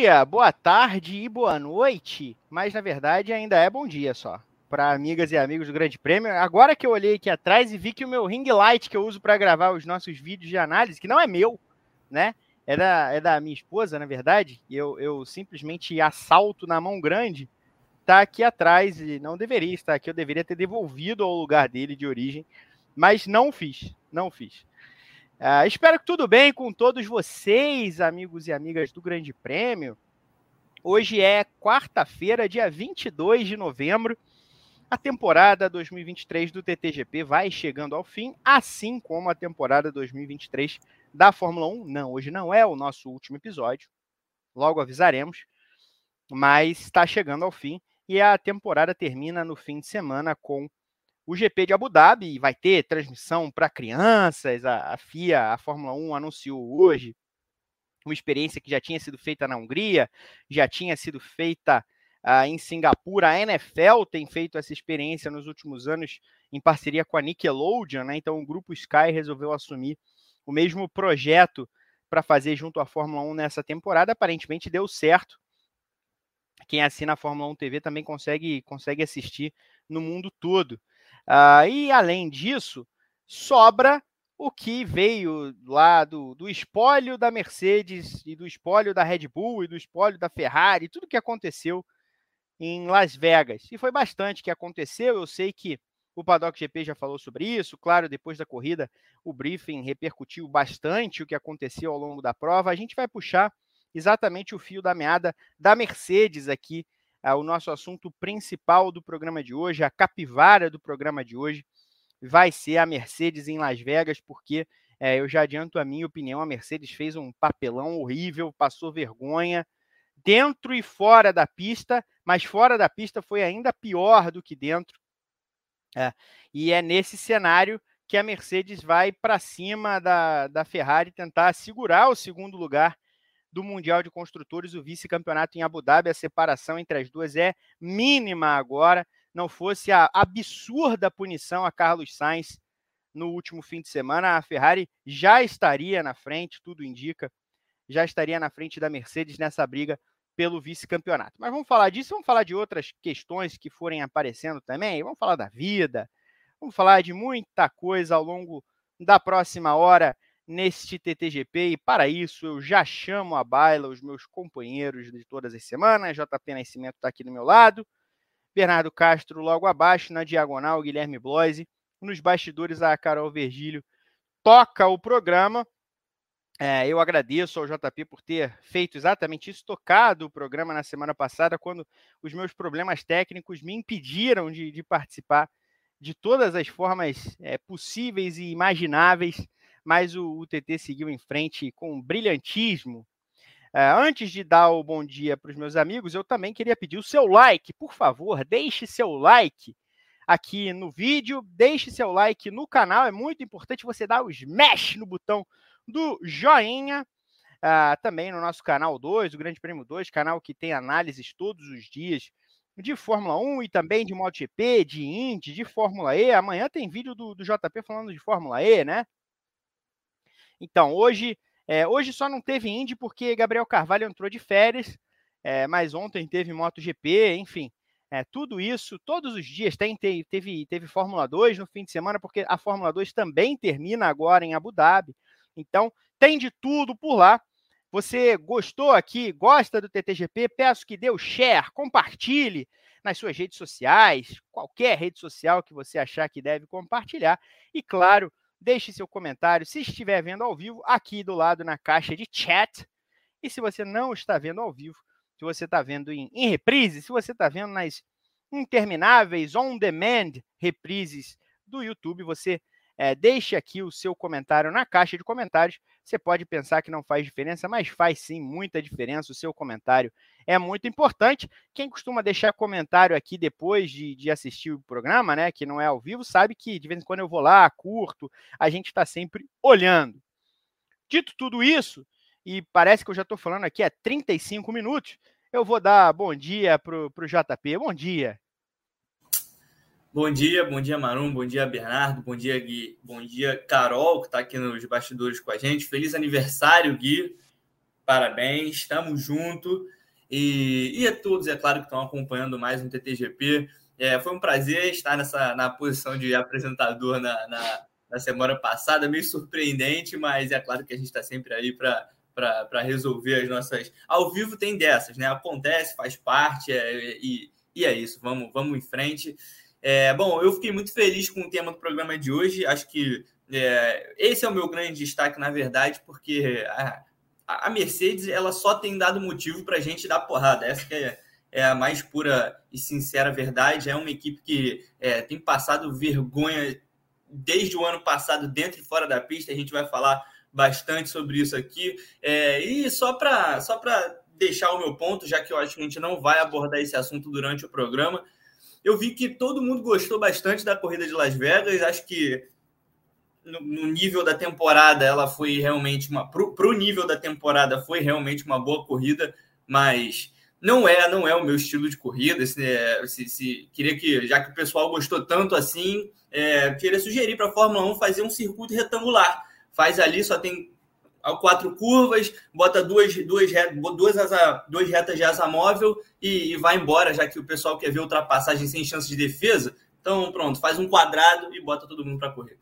dia, boa tarde e boa noite, mas na verdade ainda é bom dia só. Para amigas e amigos do Grande Prêmio. Agora que eu olhei aqui atrás e vi que o meu ring light que eu uso para gravar os nossos vídeos de análise, que não é meu, né? É da, é da minha esposa, na verdade, eu, eu simplesmente assalto na mão grande, tá aqui atrás e não deveria estar aqui, eu deveria ter devolvido ao lugar dele de origem, mas não fiz, não fiz. Uh, espero que tudo bem com todos vocês, amigos e amigas do Grande Prêmio. Hoje é quarta-feira, dia 22 de novembro. A temporada 2023 do TTGP vai chegando ao fim, assim como a temporada 2023 da Fórmula 1. Não, hoje não é o nosso último episódio, logo avisaremos, mas está chegando ao fim e a temporada termina no fim de semana com o GP de Abu Dhabi vai ter transmissão para crianças. A, a, FIA, a Fórmula 1, anunciou hoje uma experiência que já tinha sido feita na Hungria, já tinha sido feita uh, em Singapura. A NFL tem feito essa experiência nos últimos anos em parceria com a Nickelodeon, né? Então o grupo Sky resolveu assumir o mesmo projeto para fazer junto à Fórmula 1 nessa temporada. Aparentemente deu certo. Quem assina a Fórmula 1 TV também consegue, consegue assistir no mundo todo. Uh, e além disso, sobra o que veio lá do, do espólio da Mercedes e do espólio da Red Bull e do espólio da Ferrari, tudo que aconteceu em Las Vegas. E foi bastante que aconteceu. Eu sei que o Paddock GP já falou sobre isso. Claro, depois da corrida, o briefing repercutiu bastante o que aconteceu ao longo da prova. A gente vai puxar exatamente o fio da meada da Mercedes aqui é o nosso assunto principal do programa de hoje, a capivara do programa de hoje, vai ser a Mercedes em Las Vegas, porque é, eu já adianto a minha opinião: a Mercedes fez um papelão horrível, passou vergonha dentro e fora da pista, mas fora da pista foi ainda pior do que dentro. É, e é nesse cenário que a Mercedes vai para cima da, da Ferrari tentar segurar o segundo lugar do Mundial de Construtores, o vice-campeonato em Abu Dhabi. A separação entre as duas é mínima agora. Não fosse a absurda punição a Carlos Sainz no último fim de semana, a Ferrari já estaria na frente, tudo indica, já estaria na frente da Mercedes nessa briga pelo vice-campeonato. Mas vamos falar disso, vamos falar de outras questões que forem aparecendo também, vamos falar da vida, vamos falar de muita coisa ao longo da próxima hora neste TTGP. E para isso eu já chamo a baila os meus companheiros de todas as semanas. JP Nascimento está aqui do meu lado. Bernardo Castro logo abaixo, na diagonal, Guilherme Bloise. Nos bastidores, a Carol Vergílio toca o programa. É, eu agradeço ao JP por ter feito exatamente isso, tocado o programa na semana passada, quando os meus problemas técnicos me impediram de, de participar de todas as formas é, possíveis e imagináveis mas o, TT seguiu em frente com brilhantismo. Uh, antes de dar o bom dia para os meus amigos, eu também queria pedir o seu like, por favor, deixe seu like aqui no vídeo, deixe seu like no canal, é muito importante você dar o smash no botão do joinha. Uh, também no nosso canal 2, o Grande Prêmio 2, canal que tem análises todos os dias de Fórmula 1 e também de MotoGP, de Indy, de Fórmula E. Amanhã tem vídeo do, do JP falando de Fórmula E, né? Então, hoje, é, hoje só não teve Indy porque Gabriel Carvalho entrou de férias, é, mas ontem teve MotoGP, enfim. É, tudo isso, todos os dias tem, teve, teve Fórmula 2 no fim de semana, porque a Fórmula 2 também termina agora em Abu Dhabi. Então, tem de tudo por lá. Você gostou aqui, gosta do TTGP? Peço que dê o share, compartilhe nas suas redes sociais, qualquer rede social que você achar que deve compartilhar. E claro, Deixe seu comentário se estiver vendo ao vivo aqui do lado na caixa de chat. E se você não está vendo ao vivo, se você está vendo em, em reprise, se você está vendo nas intermináveis on-demand reprises do YouTube, você é, deixe aqui o seu comentário na caixa de comentários. Você pode pensar que não faz diferença, mas faz sim muita diferença. O seu comentário é muito importante. Quem costuma deixar comentário aqui depois de, de assistir o programa, né, que não é ao vivo, sabe que de vez em quando eu vou lá, curto, a gente está sempre olhando. Dito tudo isso, e parece que eu já estou falando aqui há 35 minutos, eu vou dar bom dia para o JP. Bom dia. Bom dia, bom dia Marum, bom dia Bernardo, bom dia Gui, bom dia Carol, que está aqui nos bastidores com a gente. Feliz aniversário, Gui. parabéns, estamos junto. E, e a todos, é claro, que estão acompanhando mais um TTGP. É, foi um prazer estar nessa, na posição de apresentador na, na, na semana passada, meio surpreendente, mas é claro que a gente está sempre aí para resolver as nossas. Ao vivo tem dessas, né? Acontece, faz parte, é, e, e é isso, vamos, vamos em frente. É, bom, eu fiquei muito feliz com o tema do programa de hoje. Acho que é, esse é o meu grande destaque, na verdade, porque a, a Mercedes ela só tem dado motivo para a gente dar porrada. Essa é é a mais pura e sincera verdade. É uma equipe que é, tem passado vergonha desde o ano passado, dentro e fora da pista. A gente vai falar bastante sobre isso aqui. É, e só para só deixar o meu ponto, já que eu acho que a gente não vai abordar esse assunto durante o programa, eu vi que todo mundo gostou bastante da corrida de Las Vegas. Acho que no, no nível da temporada, ela foi realmente uma. Para o nível da temporada, foi realmente uma boa corrida, mas não é, não é o meu estilo de corrida. Se, é, se, se queria que, já que o pessoal gostou tanto assim, é, queria sugerir para a Fórmula 1 fazer um circuito retangular. Faz ali, só tem quatro curvas, bota duas, duas, duas, asa, duas retas de asa móvel e, e, vai embora, já que o pessoal quer ver ultrapassagem sem chance de defesa. Então, pronto, faz um quadrado e bota todo mundo para correr.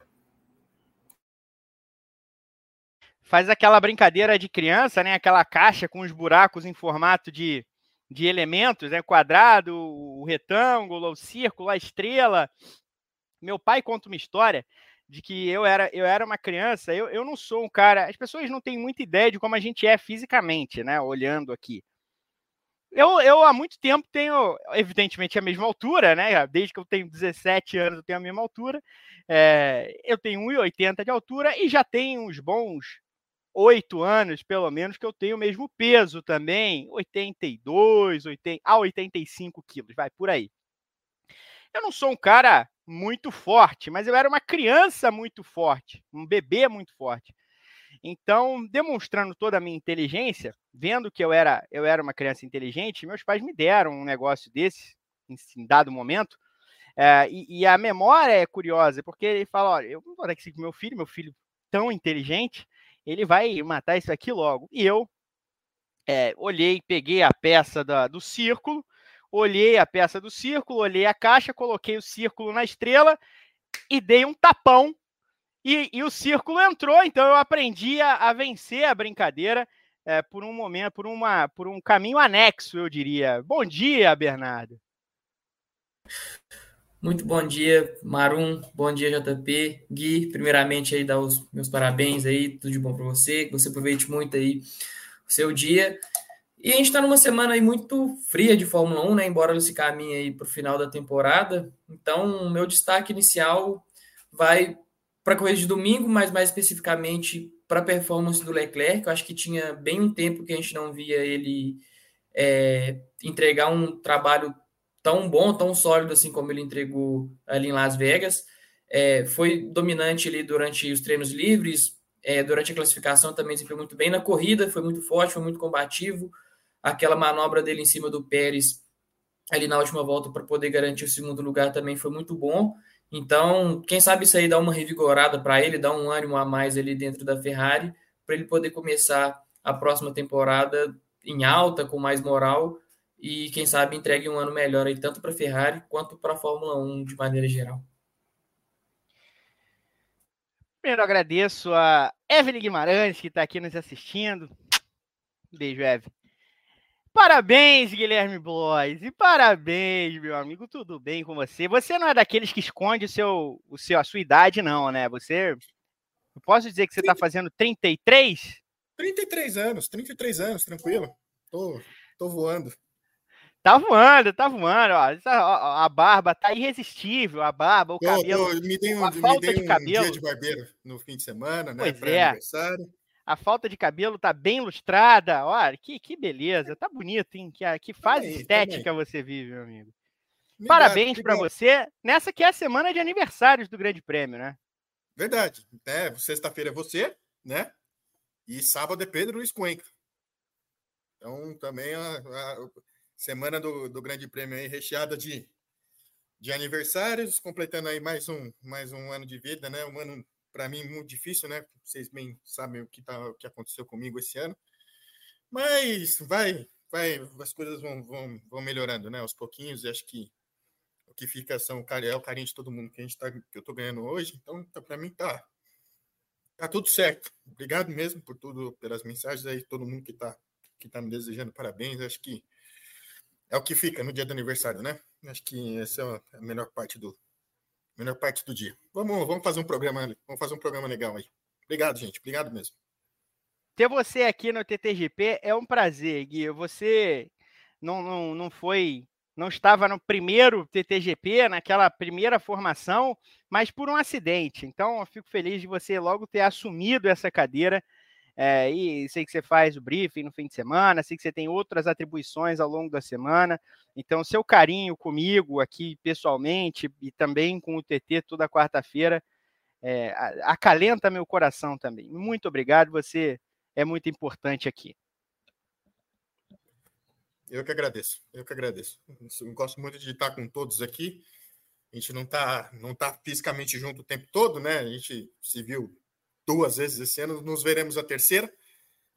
Faz aquela brincadeira de criança, né? Aquela caixa com os buracos em formato de, de elementos, né? Quadrado, o retângulo, o círculo, a estrela. Meu pai conta uma história de que eu era, eu era uma criança, eu, eu não sou um cara. As pessoas não têm muita ideia de como a gente é fisicamente, né? Olhando aqui. Eu, eu há muito tempo tenho, evidentemente, a mesma altura, né? Desde que eu tenho 17 anos, eu tenho a mesma altura. É, eu tenho 1,80 de altura e já tenho uns bons oito anos, pelo menos, que eu tenho o mesmo peso também, 82, 80, a 85 quilos, vai por aí. Eu não sou um cara muito forte, mas eu era uma criança muito forte, um bebê muito forte. Então, demonstrando toda a minha inteligência, vendo que eu era, eu era uma criança inteligente, meus pais me deram um negócio desse, em, dado momento. É, e, e, a memória é curiosa, porque ele fala: olha, eu não vou dar que meu filho, meu filho tão inteligente, ele vai matar isso aqui logo. E eu é, olhei, peguei a peça da, do círculo, olhei a peça do círculo, olhei a caixa, coloquei o círculo na estrela e dei um tapão. E, e o círculo entrou, então eu aprendi a, a vencer a brincadeira é, por um momento, por, uma, por um caminho anexo, eu diria. Bom dia, Bernardo. Muito bom dia, Marum. Bom dia, JP. Gui, primeiramente aí dar os meus parabéns aí, tudo de bom para você, que você aproveite muito aí o seu dia. E a gente está numa semana aí muito fria de Fórmula 1, né? Embora ela se caminhe aí para o final da temporada. Então, meu destaque inicial vai para a corrida de domingo, mas mais especificamente para a performance do Leclerc. Eu acho que tinha bem um tempo que a gente não via ele é, entregar um trabalho tão bom, tão sólido assim como ele entregou ali em Las Vegas. É, foi dominante ali durante os treinos livres, é, durante a classificação também foi muito bem. Na corrida foi muito forte, foi muito combativo. Aquela manobra dele em cima do Pérez ali na última volta para poder garantir o segundo lugar também foi muito bom. Então, quem sabe isso aí dá uma revigorada para ele, dá um ânimo a mais ali dentro da Ferrari, para ele poder começar a próxima temporada em alta, com mais moral e quem sabe entregue um ano melhor aí tanto para a Ferrari quanto para a Fórmula 1 de maneira geral. Primeiro agradeço a Evelyn Guimarães que está aqui nos assistindo. Beijo, Evelyn. Parabéns, Guilherme Blois. E parabéns, meu amigo. Tudo bem com você? Você não é daqueles que esconde o seu, o seu, a sua idade, não, né? Você. Eu posso dizer que você está fazendo 33? 33 anos, 33 anos, tranquilo. Tô, tô voando. Tá voando, tá voando, ó. Essa, a barba tá irresistível, a barba, o cabelo. me dei um, a falta de um cabelo. dia de barbeiro no fim de semana, né? Pois é. Aniversário. A falta de cabelo tá bem lustrada. Olha, que, que beleza. Tá bonito, hein? Que, que fase também, estética também. você vive, meu amigo. Me Parabéns para você nessa que é a semana de aniversários do Grande Prêmio, né? Verdade. É, Sexta-feira é você, né? E sábado é Pedro Luiz Cuenca. Então, também a, a, semana do, do Grande Prêmio aí recheada de, de aniversários, completando aí mais um, mais um ano de vida, né? Um ano, para mim, muito difícil, né? Vocês bem sabem o que, tá, o que aconteceu comigo esse ano. Mas vai, vai, as coisas vão, vão, vão melhorando, né? Aos pouquinhos, e acho que o que fica são, é o carinho de todo mundo que a gente tá, que eu tô ganhando hoje. Então, tá, para mim, tá, tá tudo certo. Obrigado mesmo por tudo, pelas mensagens aí, todo mundo que tá, que tá me desejando parabéns. Acho que é o que fica no dia do aniversário, né? Acho que essa é a melhor parte do melhor parte do dia. Vamos, vamos fazer um programa, vamos fazer um programa legal aí. Obrigado, gente. Obrigado mesmo. Ter você aqui no TTGP é um prazer, Gui. Você não, não, não foi, não estava no primeiro TTGP, naquela primeira formação, mas por um acidente. Então, eu fico feliz de você logo ter assumido essa cadeira é, e sei que você faz o briefing no fim de semana, sei que você tem outras atribuições ao longo da semana. Então, seu carinho comigo aqui pessoalmente e também com o TT toda quarta-feira é, acalenta meu coração também. Muito obrigado, você é muito importante aqui. Eu que agradeço, eu que agradeço. Eu gosto muito de estar com todos aqui. A gente não está não tá fisicamente junto o tempo todo, né? A gente se viu duas vezes esse ano, nos veremos a terceira,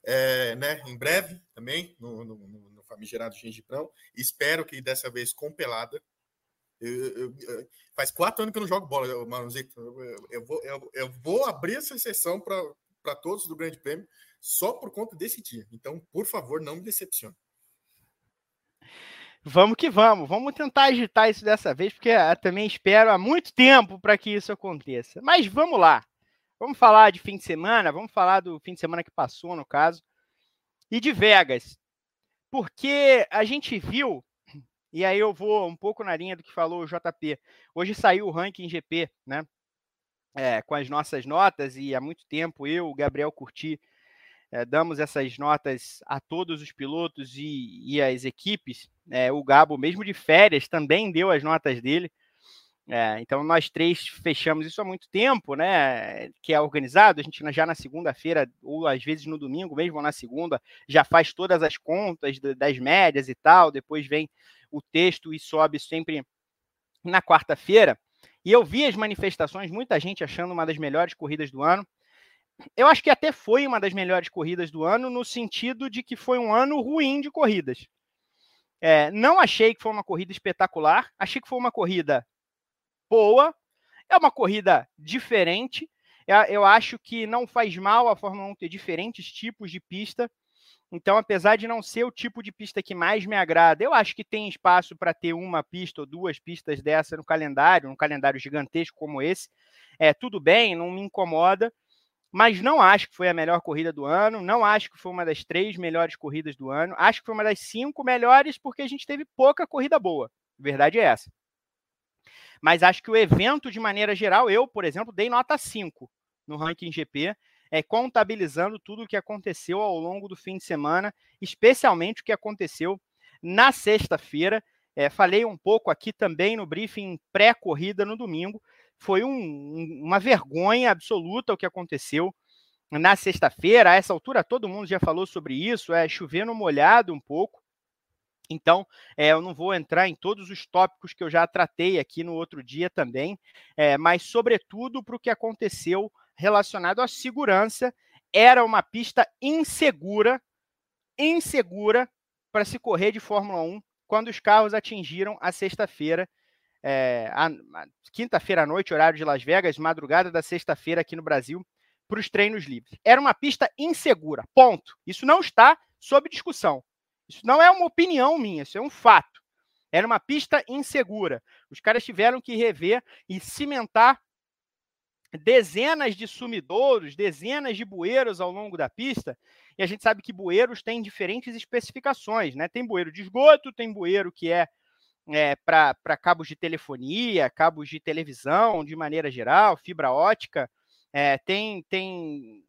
é, né, em breve também, no, no, no famigerado Gengibrão. Espero que dessa vez com pelada. Eu, eu, eu, faz quatro anos que eu não jogo bola, Marunzito. Eu, vou, eu, vou abrir essa sessão para todos do Grande Prêmio só por conta desse dia. Então, por favor, não me decepcione. Vamos que vamos, vamos tentar agitar isso dessa vez, porque também espero há muito tempo para que isso aconteça. Mas vamos lá. Vamos falar de fim de semana, vamos falar do fim de semana que passou, no caso, e de Vegas. Porque a gente viu, e aí eu vou um pouco na linha do que falou o JP. Hoje saiu o ranking GP, né? É, com as nossas notas, e há muito tempo eu, o Gabriel Curti, é, damos essas notas a todos os pilotos e, e as equipes. É, o Gabo, mesmo de férias, também deu as notas dele. É, então nós três fechamos isso há muito tempo, né? Que é organizado, a gente já na segunda-feira, ou às vezes no domingo mesmo, na segunda, já faz todas as contas das médias e tal, depois vem o texto e sobe sempre na quarta-feira. E eu vi as manifestações, muita gente achando uma das melhores corridas do ano. Eu acho que até foi uma das melhores corridas do ano, no sentido de que foi um ano ruim de corridas. É, não achei que foi uma corrida espetacular, achei que foi uma corrida boa. É uma corrida diferente. É, eu acho que não faz mal a Fórmula 1 ter diferentes tipos de pista. Então, apesar de não ser o tipo de pista que mais me agrada, eu acho que tem espaço para ter uma pista ou duas pistas dessa no calendário, um calendário gigantesco como esse. É tudo bem, não me incomoda, mas não acho que foi a melhor corrida do ano, não acho que foi uma das três melhores corridas do ano, acho que foi uma das cinco melhores porque a gente teve pouca corrida boa. A verdade é essa. Mas acho que o evento, de maneira geral, eu, por exemplo, dei nota 5 no ranking GP, é, contabilizando tudo o que aconteceu ao longo do fim de semana, especialmente o que aconteceu na sexta-feira. É, falei um pouco aqui também no briefing pré-corrida no domingo. Foi um, uma vergonha absoluta o que aconteceu na sexta-feira. A essa altura, todo mundo já falou sobre isso, é chovendo molhado um pouco. Então, é, eu não vou entrar em todos os tópicos que eu já tratei aqui no outro dia também, é, mas, sobretudo, para o que aconteceu relacionado à segurança. Era uma pista insegura, insegura para se correr de Fórmula 1 quando os carros atingiram a sexta-feira, é, quinta-feira à noite, horário de Las Vegas, madrugada da sexta-feira aqui no Brasil, para os treinos livres. Era uma pista insegura, ponto. Isso não está sob discussão. Isso não é uma opinião minha, isso é um fato. Era uma pista insegura. Os caras tiveram que rever e cimentar dezenas de sumidouros, dezenas de bueiros ao longo da pista. E a gente sabe que bueiros têm diferentes especificações, né? Tem bueiro de esgoto, tem bueiro que é, é para cabos de telefonia, cabos de televisão, de maneira geral, fibra ótica. É, tem, tem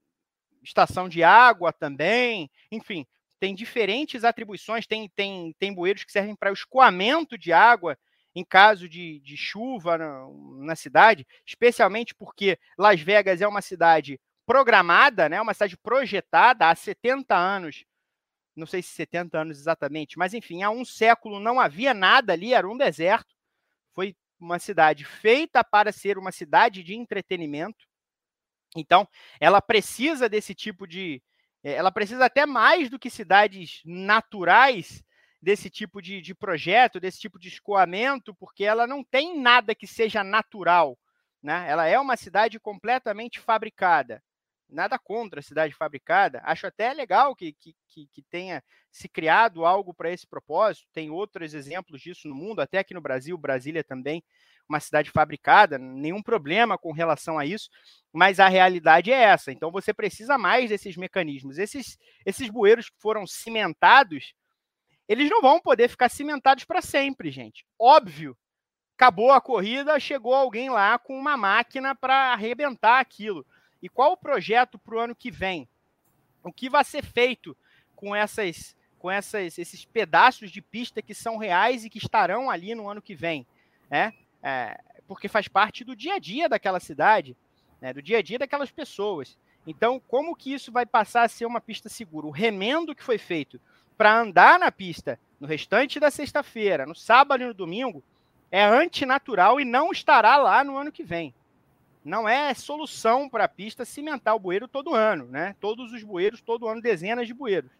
estação de água também, enfim, tem diferentes atribuições, tem, tem, tem bueiros que servem para o escoamento de água em caso de, de chuva na, na, cidade, especialmente porque Las Vegas é uma cidade programada, né, uma cidade projetada há 70 anos, não sei se 70 anos exatamente, mas enfim, há um século não havia nada ali, era um deserto, foi uma cidade feita para ser uma cidade de entretenimento, então ela precisa desse tipo de, ela precisa até mais do que cidades naturais desse tipo de, de projeto, desse tipo de escoamento, porque ela não tem nada que seja natural. Né? Ela é uma cidade completamente fabricada. Nada contra a cidade fabricada. Acho até legal que, que, que tenha se criado algo para esse propósito. Tem outros exemplos disso no mundo, até aqui no Brasil, Brasília também, uma cidade fabricada, nenhum problema com relação a isso, mas a realidade é essa. Então você precisa mais desses mecanismos. Esses, esses bueiros que foram cimentados, eles não vão poder ficar cimentados para sempre, gente. Óbvio. Acabou a corrida, chegou alguém lá com uma máquina para arrebentar aquilo. E qual o projeto para o ano que vem? O que vai ser feito com essas com essas, esses pedaços de pista que são reais e que estarão ali no ano que vem, né? É, porque faz parte do dia a dia daquela cidade, né? do dia a dia daquelas pessoas. Então, como que isso vai passar a ser uma pista segura? O remendo que foi feito para andar na pista no restante da sexta-feira, no sábado e no domingo, é antinatural e não estará lá no ano que vem. Não é solução para a pista cimentar o bueiro todo ano, né? Todos os bueiros, todo ano, dezenas de bueiros.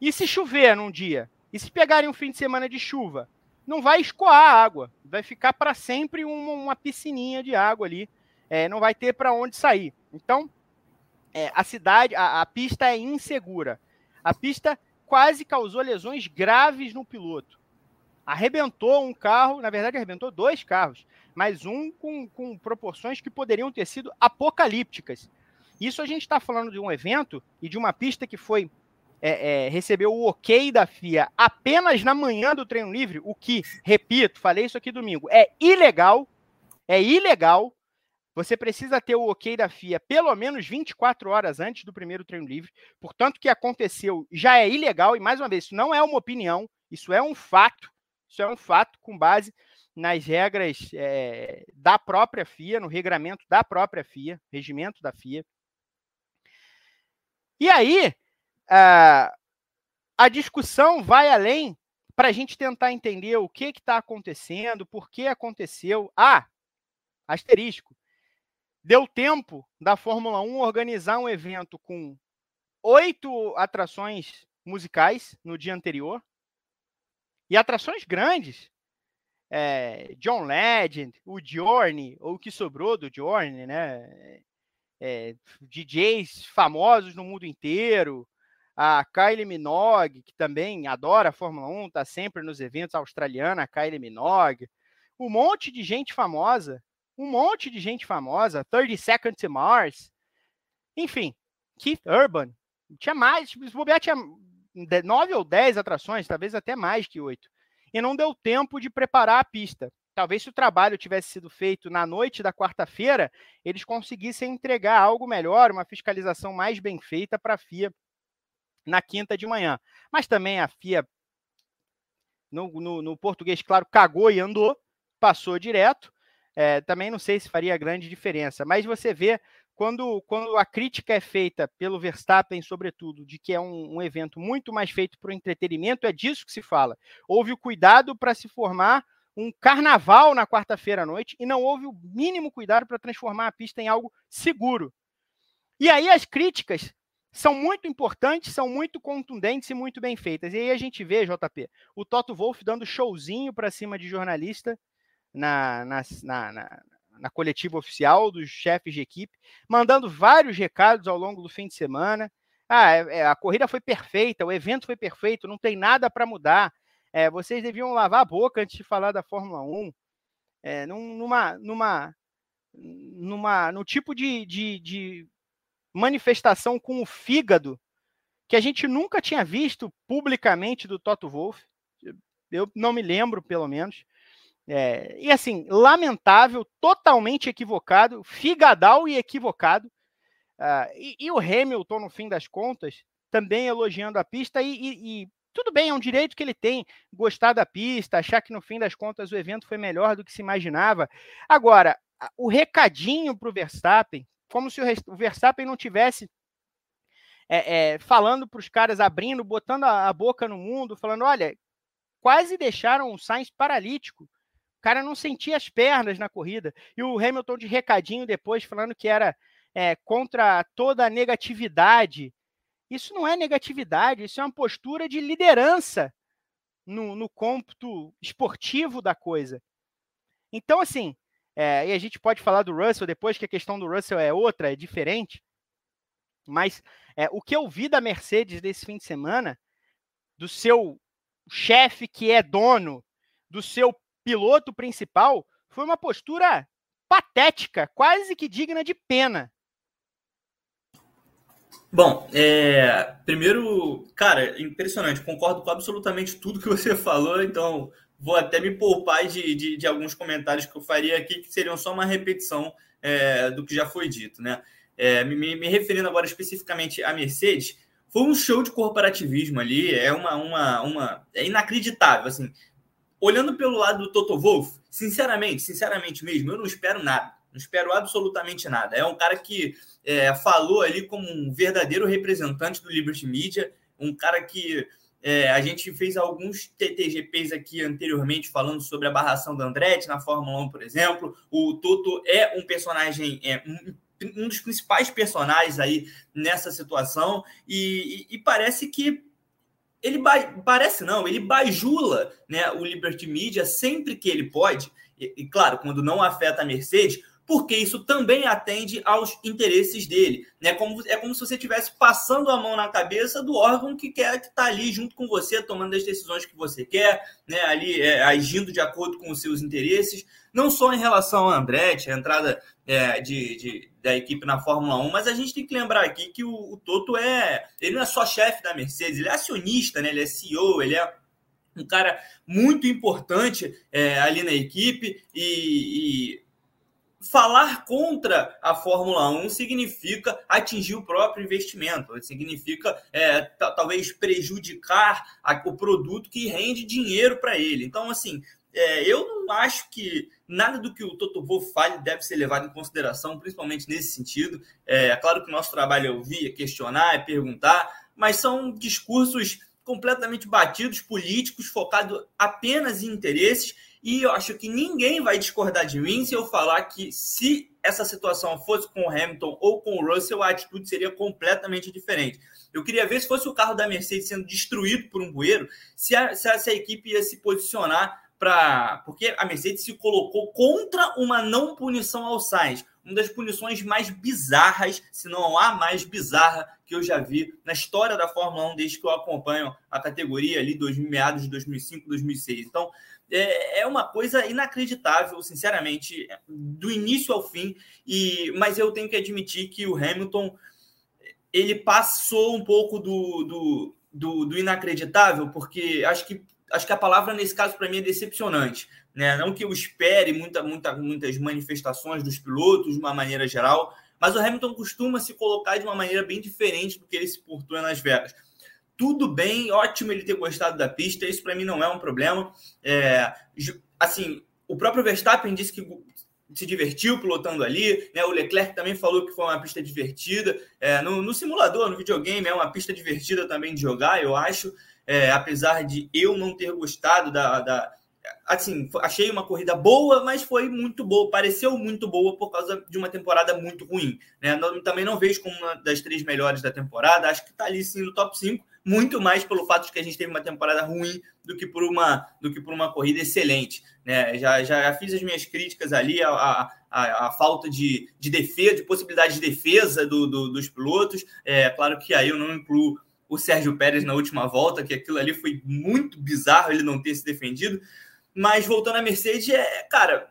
E se chover num dia? E se pegarem um fim de semana de chuva? Não vai escoar a água, vai ficar para sempre uma, uma, piscininha de água ali, é, não vai ter para onde sair. Então, é, a cidade, a, a pista é insegura. A pista quase causou lesões graves no piloto. Arrebentou um carro, na verdade, arrebentou dois carros, mas um com, com proporções que poderiam ter sido apocalípticas. Isso a gente está falando de um evento e de uma pista que foi é, é, recebeu o ok da FIA apenas na manhã do treino livre, o que, repito, falei isso aqui domingo, é ilegal. É ilegal você precisa ter o ok da FIA pelo menos 24 horas antes do primeiro treino livre. Portanto, o que aconteceu já é ilegal, e mais uma vez, isso não é uma opinião, isso é um fato. Isso é um fato com base nas regras é, da própria FIA, no regramento da própria FIA, regimento da FIA. E aí, a, a discussão vai além para a gente tentar entender o que está acontecendo, por que aconteceu. Ah, asterisco deu tempo da Fórmula 1 organizar um evento com oito atrações musicais no dia anterior e atrações grandes. É, John Legend, o Journey, ou o que sobrou do Journey, né? É, DJs famosos no mundo inteiro, a Kylie Minogue, que também adora a Fórmula 1, está sempre nos eventos australiana, a Kylie Minogue, um monte de gente famosa um monte de gente famosa, 30 Seconds to Mars, enfim, Keith Urban, tinha mais, se bobear tinha nove ou dez atrações, talvez até mais que oito, e não deu tempo de preparar a pista. Talvez se o trabalho tivesse sido feito na noite da quarta-feira, eles conseguissem entregar algo melhor, uma fiscalização mais bem feita para a. FIA na quinta de manhã. Mas também a FIA, no, no, no português, claro, cagou e andou, passou direto. É, também não sei se faria grande diferença, mas você vê quando, quando a crítica é feita pelo Verstappen, sobretudo, de que é um, um evento muito mais feito para o entretenimento, é disso que se fala. Houve o cuidado para se formar um carnaval na quarta-feira à noite e não houve o mínimo cuidado para transformar a pista em algo seguro. E aí as críticas são muito importantes, são muito contundentes e muito bem feitas. E aí a gente vê, JP, o Toto Wolff dando showzinho para cima de jornalista, na, na, na, na coletiva oficial dos chefes de equipe, mandando vários recados ao longo do fim de semana. Ah, é, é, a corrida foi perfeita, o evento foi perfeito, não tem nada para mudar. É, vocês deviam lavar a boca antes de falar da Fórmula 1. É, numa, numa, numa, no tipo de, de, de manifestação com o fígado que a gente nunca tinha visto publicamente do Toto Wolff. Eu não me lembro, pelo menos. É, e assim, lamentável, totalmente equivocado, figadal e equivocado. Uh, e, e, o Hamilton, no fim das contas, também elogiando a pista, e, e, e, tudo bem, é um direito que ele tem, gostar da pista, achar que no fim das contas o evento foi melhor do que se imaginava. Agora, o recadinho para o Verstappen, como se o, Verstappen não tivesse é, é, falando para os caras, abrindo, botando a, a boca no mundo, falando: olha, quase deixaram o Sainz paralítico cara não sentia as pernas na corrida. E o Hamilton de recadinho depois, falando que era é, contra toda a negatividade Isso não é negatividade, isso é uma postura de liderança no, no cômputo esportivo da coisa. Então, assim, é, e a gente pode falar do Russell depois, que a questão do Russell é outra, é diferente. Mas é, o que eu vi da Mercedes desse fim de semana, do seu chefe que é dono, do seu piloto principal, foi uma postura patética, quase que digna de pena. Bom, é, primeiro, cara, impressionante, concordo com absolutamente tudo que você falou, então vou até me poupar de, de, de alguns comentários que eu faria aqui, que seriam só uma repetição é, do que já foi dito, né? É, me, me, referindo agora especificamente à Mercedes, foi um show de corporativismo ali, é uma, uma, uma é inacreditável, assim, olhando pelo lado do Toto Wolff, sinceramente, sinceramente mesmo, eu não espero nada. Não espero absolutamente nada. É um cara que é, falou ali como um verdadeiro representante do Liberty Media, um cara que é, a gente fez alguns TTGPs aqui anteriormente falando sobre a barração da Andretti na Fórmula 1, por exemplo. O Toto é um personagem, é, um, um dos principais personagens aí nessa situação e, e, e parece que ele parece não, ele bajula né, o Liberty Media sempre que ele pode, e, e claro, quando não afeta a Mercedes, porque isso também atende aos interesses dele. Né? Como, é como se você estivesse passando a mão na cabeça do órgão que quer que está ali junto com você, tomando as decisões que você quer, né? ali é, agindo de acordo com os seus interesses, não só em relação a Andretti, a entrada é, de, de, da equipe na Fórmula 1, mas a gente tem que lembrar aqui que o, o Toto é. Ele não é só chefe da Mercedes, ele é acionista, né? ele é CEO, ele é um cara muito importante é, ali na equipe e, e falar contra a Fórmula 1 significa atingir o próprio investimento, significa é, talvez prejudicar a, o produto que rende dinheiro para ele. Então, assim, é, eu não acho que nada do que o Toto Wolff fale deve ser levado em consideração, principalmente nesse sentido. É, é claro que o nosso trabalho é ouvir, é questionar, é perguntar, mas são discursos completamente batidos, políticos, focados apenas em interesses e eu acho que ninguém vai discordar de mim se eu falar que se essa situação fosse com o Hamilton ou com o Russell, a atitude seria completamente diferente. Eu queria ver se fosse o carro da Mercedes sendo destruído por um bueiro, se a, se a, se a equipe ia se posicionar para. Porque a Mercedes se colocou contra uma não punição ao Sainz. Uma das punições mais bizarras, se não a mais bizarra que eu já vi na história da Fórmula 1 desde que eu acompanho a categoria ali, 2000, meados de 2005, 2006. Então, é, é uma coisa inacreditável, sinceramente, do início ao fim. E mas eu tenho que admitir que o Hamilton ele passou um pouco do, do, do, do inacreditável, porque acho que acho que a palavra nesse caso para mim é decepcionante, né? Não que eu espere muita, muita, muitas manifestações dos pilotos de uma maneira geral, mas o Hamilton costuma se colocar de uma maneira bem diferente do que ele se portou nas Vegas tudo bem, ótimo ele ter gostado da pista, isso para mim não é um problema. É, assim, o próprio Verstappen disse que se divertiu pilotando ali, né? O Leclerc também falou que foi uma pista divertida. É, no, no, simulador, no videogame, é uma pista divertida também de jogar, eu acho. É, apesar de eu não ter gostado da, da, assim, achei uma corrida boa, mas foi muito boa, pareceu muito boa por causa de uma temporada muito ruim. Né? também não vejo como uma das três melhores da temporada, acho que está ali sim no top 5, muito mais pelo fato de que a gente teve uma temporada ruim do que por uma, do que por uma corrida excelente. Né? Já, já fiz as minhas críticas ali, a, a, a falta de, de defesa, de possibilidade de defesa do, do, dos pilotos. É claro que aí eu não incluo o Sérgio Pérez na última volta, que aquilo ali foi muito bizarro ele não ter se defendido. Mas voltando à Mercedes, é, cara,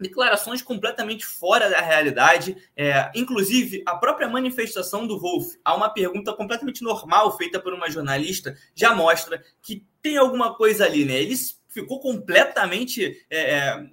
declarações completamente fora da realidade. É, inclusive, a própria manifestação do Wolff a uma pergunta completamente normal feita por uma jornalista já mostra que tem alguma coisa ali, né? Ele ficou completamente. É, é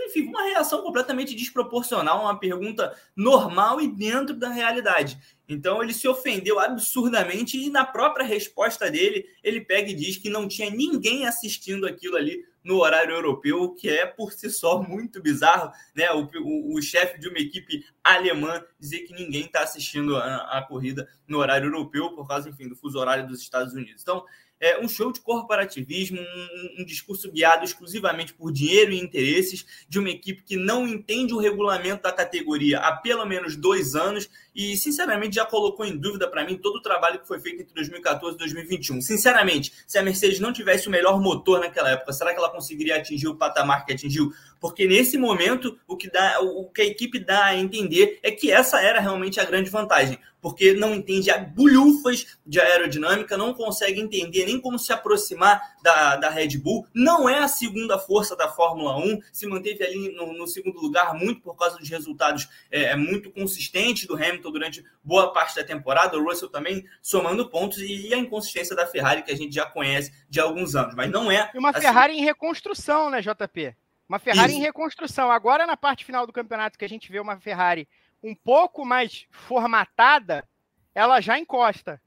enfim, uma reação completamente desproporcional, uma pergunta normal e dentro da realidade. Então ele se ofendeu absurdamente e na própria resposta dele, ele pega e diz que não tinha ninguém assistindo aquilo ali no horário europeu, que é por si só muito bizarro, né? O, o, o chefe de uma equipe alemã dizer que ninguém está assistindo a, a, corrida no horário europeu por causa, enfim, do fuso horário dos Estados Unidos. Então, é, um show de corporativismo, um, um, discurso guiado exclusivamente por dinheiro e interesses de uma equipe que não entende o regulamento da categoria há pelo menos dois anos e, sinceramente, já colocou em dúvida para mim todo o trabalho que foi feito entre 2014 e 2021. Sinceramente, se a Mercedes não tivesse o melhor motor naquela época, será que ela conseguiria atingir o patamar que atingiu? Porque nesse momento, o que, dá, o que a equipe dá a entender é que essa era realmente a grande vantagem porque não entende bulhufas de aerodinâmica, não consegue entender nem como se aproximar da, da Red Bull, não é a segunda força da Fórmula 1, se manteve ali no, no segundo lugar muito por causa dos resultados é, é, muito consistentes do Hamilton durante boa parte da temporada, o Russell também somando pontos e, e a inconsistência da Ferrari que a gente já conhece de alguns anos, mas não é... E uma assim... Ferrari em reconstrução, né, JP? Uma Ferrari Isso. em reconstrução. Agora, na parte final do campeonato, que a gente vê uma Ferrari um pouco mais formatada, ela já encosta.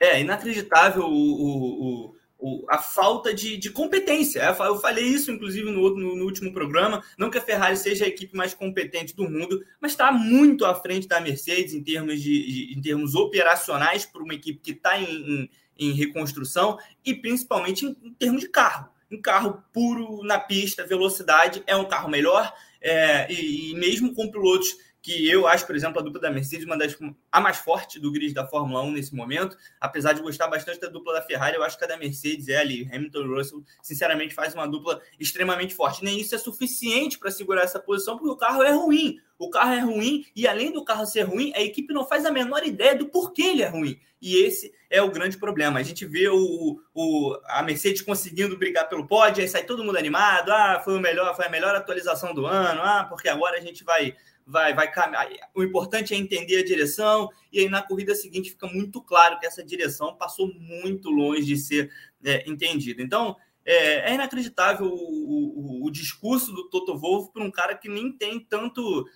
É inacreditável o, o, o, a falta de, de, competência. Eu falei isso, inclusive, no, no, no, último programa. Não que a Ferrari seja a equipe mais competente do mundo, mas está muito à frente da Mercedes em termos, de, de em termos operacionais para uma equipe que está em, em, em, reconstrução e principalmente em, em termos de carro. Um carro puro na pista, velocidade, é um carro melhor, é, e, e, mesmo com pilotos que eu acho, por exemplo, a dupla da Mercedes uma das a mais forte do grid da Fórmula 1 nesse momento, apesar de gostar bastante da dupla da Ferrari, eu acho que a da Mercedes é ali, Hamilton e Russell, sinceramente faz uma dupla extremamente forte. Nem isso é suficiente para segurar essa posição, porque o carro é ruim. O carro é ruim e além do carro ser ruim, a equipe não faz a menor ideia do porquê ele é ruim. E esse é o grande problema. A gente vê o, o, a Mercedes conseguindo brigar pelo pódio, aí sai todo mundo animado. Ah, foi o melhor, foi a melhor atualização do ano. Ah, porque agora a gente vai vai vai caminhar. O importante é entender a direção e aí na corrida seguinte fica muito claro que essa direção passou muito longe de ser é, entendida. Então é, é inacreditável o, o, o, discurso do Toto Wolff para um cara que nem tem tanto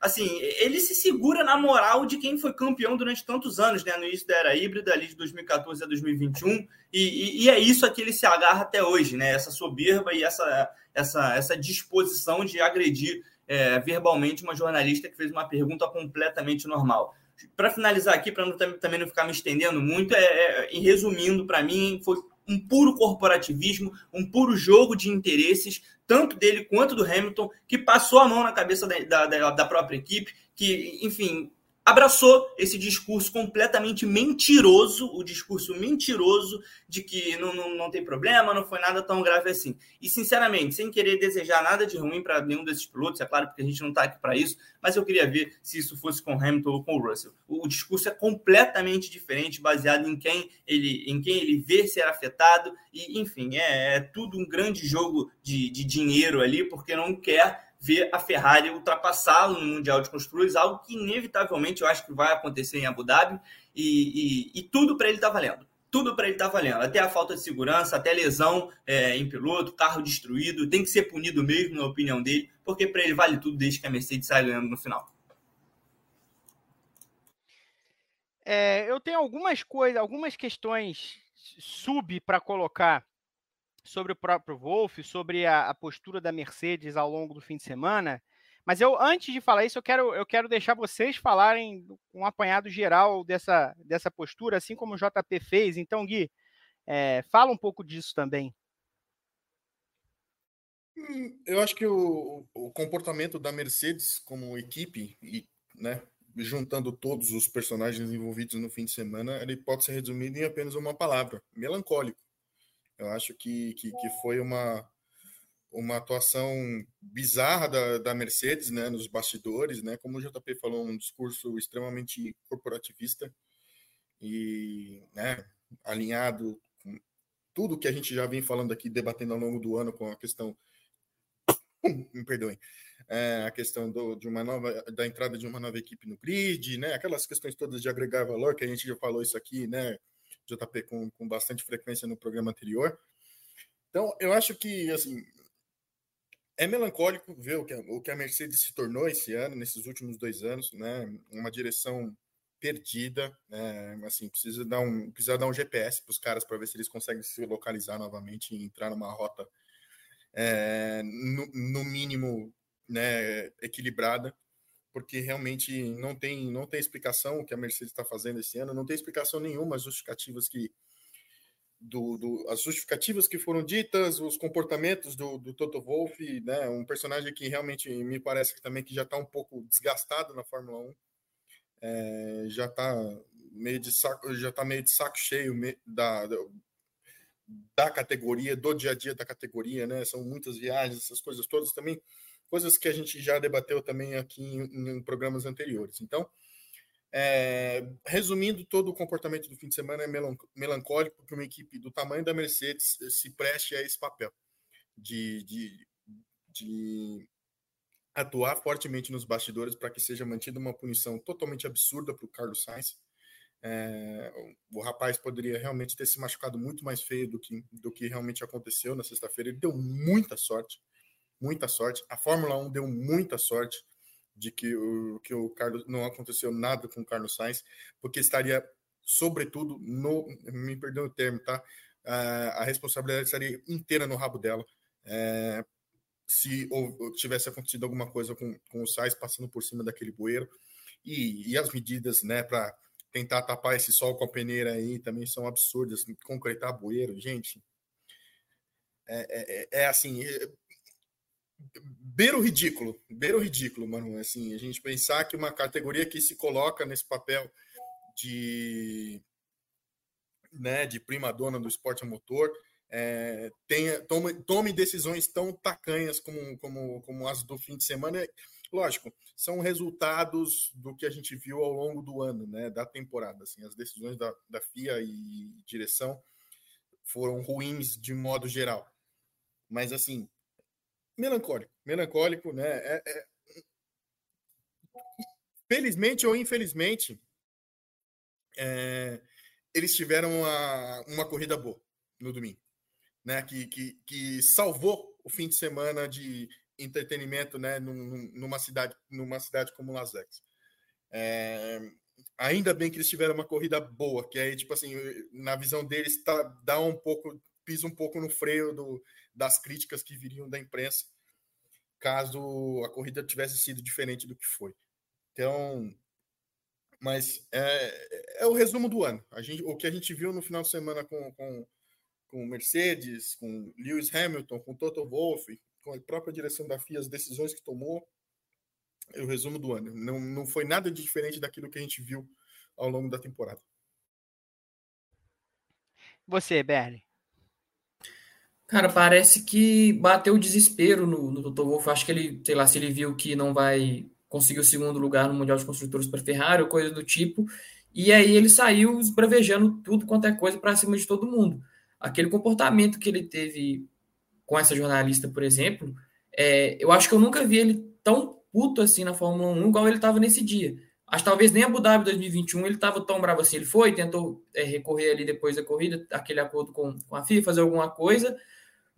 assim, ele se segura na moral de quem foi campeão durante tantos anos, né? No início da era híbrida, ali de 2014 a 2021, e, e, e, é isso a que ele se agarra até hoje, né? Essa soberba e essa, essa, essa disposição de agredir é, verbalmente uma jornalista que fez uma pergunta completamente normal. Para finalizar aqui, para também não ficar me estendendo muito, é, é resumindo, para mim, foi um puro corporativismo, um puro jogo de interesses, tanto dele quanto do Hamilton, que passou a mão na cabeça da, da, da própria equipe, que, enfim, abraçou esse discurso completamente mentiroso, o discurso mentiroso de que não, não, não tem problema, não foi nada tão grave assim. E, sinceramente, sem querer desejar nada de ruim para nenhum desses pilotos, é claro, porque a gente não está aqui para isso, mas eu queria ver se isso fosse com Hamilton ou com Russell. O, o, discurso é completamente diferente, baseado em quem ele, em quem ele vê ser afetado, e, enfim, é, é tudo um grande jogo de, de dinheiro ali, porque não quer ver a Ferrari ultrapassá-lo no Mundial de Construtores, algo que inevitavelmente eu acho que vai acontecer em Abu Dhabi, e, e, e tudo para ele está valendo. Tudo para ele está valendo, até a falta de segurança, até lesão é, em piloto, carro destruído, tem que ser punido mesmo, na opinião dele, porque para ele vale tudo desde que a Mercedes saia ganhando no final. É, eu tenho algumas coisas, algumas questões sub para colocar sobre o próprio Wolff, sobre a, a, postura da Mercedes ao longo do fim de semana. Mas eu, antes de falar isso, eu quero, eu quero deixar vocês falarem um apanhado geral dessa, dessa postura, assim como o JP fez. Então, Gui, é, fala um pouco disso também. Hum, eu acho que o, o comportamento da Mercedes como equipe, e, né, juntando todos os personagens envolvidos no fim de semana, ele pode ser resumido em apenas uma palavra: melancólico. Eu acho que, que, que foi uma, uma atuação bizarra da, da Mercedes, né, nos bastidores, né, como o JP falou, um discurso extremamente corporativista e, né, alinhado com tudo que a gente já vem falando aqui, debatendo ao longo do ano com a questão, me perdoem, é, a questão do, de uma nova, da entrada de uma nova equipe no grid, né, aquelas questões todas de agregar valor, que a gente já falou isso aqui, né, JP com, com bastante frequência no programa anterior. Então, eu acho que, assim, é melancólico ver o que, o que a Mercedes se tornou esse ano, nesses últimos dois anos, né? Uma direção perdida, né? Assim, precisa dar um, precisa dar um GPS para os caras para ver se eles conseguem se localizar novamente e entrar numa rota, é, no, no mínimo, né, equilibrada porque realmente não tem, não tem explicação o que a Mercedes está fazendo esse ano, não tem explicação nenhuma as justificativas que, do, do, as justificativas que foram ditas, os comportamentos do, do Toto Wolff, né, um personagem que realmente me parece que também que já está um pouco desgastado na Fórmula 1, é, já está meio de saco, já tá meio de saco cheio da, da, da categoria, do dia a dia da categoria, né? São muitas viagens, essas coisas todas também, coisas que a gente já debateu também aqui em, em programas anteriores. Então, é, resumindo, todo o comportamento do fim de semana é melancólico, porque uma equipe do tamanho da Mercedes se preste a esse papel de, de, de atuar fortemente nos bastidores para que seja mantida uma punição totalmente absurda para o Carlos Sainz. É, o rapaz poderia realmente ter se machucado muito mais feio do que, do que realmente aconteceu na sexta-feira. Ele deu muita sorte, muita sorte. A Fórmula 1 deu muita sorte de que o, que o Carlos não aconteceu nada com o Carlos Sainz, porque estaria, sobretudo, no. Me perdoe o termo, tá? a responsabilidade estaria inteira no rabo dela. É, se ou, tivesse acontecido alguma coisa com, com o Sainz passando por cima daquele bueiro. E, e as medidas né, para tentar tapar esse sol com a peneira aí também são absurdas. Concretar bueiro, gente. É, é, é assim, é, beira o ridículo, beira o ridículo, mano. Assim, a gente pensar que uma categoria que se coloca nesse papel de, né, de prima dona do esporte a motor, é, tenha, tome, tome decisões tão tacanhas como, como, como as do fim de semana. Lógico, são resultados do que a gente viu ao longo do ano, né, da temporada. Assim, as decisões da, da FIA e direção foram ruins de modo geral. Mas, assim, melancólico, melancólico, né? É, é... Felizmente ou infelizmente, é... eles tiveram uma, uma corrida boa no domingo, né? Que, que, que salvou o fim de semana de entretenimento, né? Num, numa cidade, numa cidade como Las Vegas. É... Ainda bem que eles tiveram uma corrida boa, que aí, tipo assim, na visão deles, tá, dá um pouco, pisa um pouco no freio do, das críticas que viriam da imprensa, caso a corrida tivesse sido diferente do que foi. Então, mas é, é o resumo do ano. A gente, o que a gente viu no final de semana com, com, com Mercedes, com Lewis Hamilton, com Toto Wolff, com a própria direção da FIA, as decisões que tomou, é o resumo do ano. Não, não foi nada de diferente daquilo que a gente viu ao longo da temporada. Você, Bernie. Cara, parece que bateu o desespero no, no Toto Wolff. Acho que ele, sei lá, se ele viu que não vai conseguir o segundo lugar no Mundial de Construtores para Ferrari ou coisa do tipo. E aí ele saiu esbravejando tudo quanto é coisa para cima de todo mundo. Aquele comportamento que ele teve com essa jornalista, por exemplo, é, eu acho que eu nunca vi ele tão puto assim na Fórmula 1 igual ele estava nesse dia. Acho que talvez nem a Abu Dhabi 2021 ele estava tão bravo assim. Ele foi, tentou é, recorrer ali depois da corrida, aquele acordo com, com a FIA, fazer alguma coisa,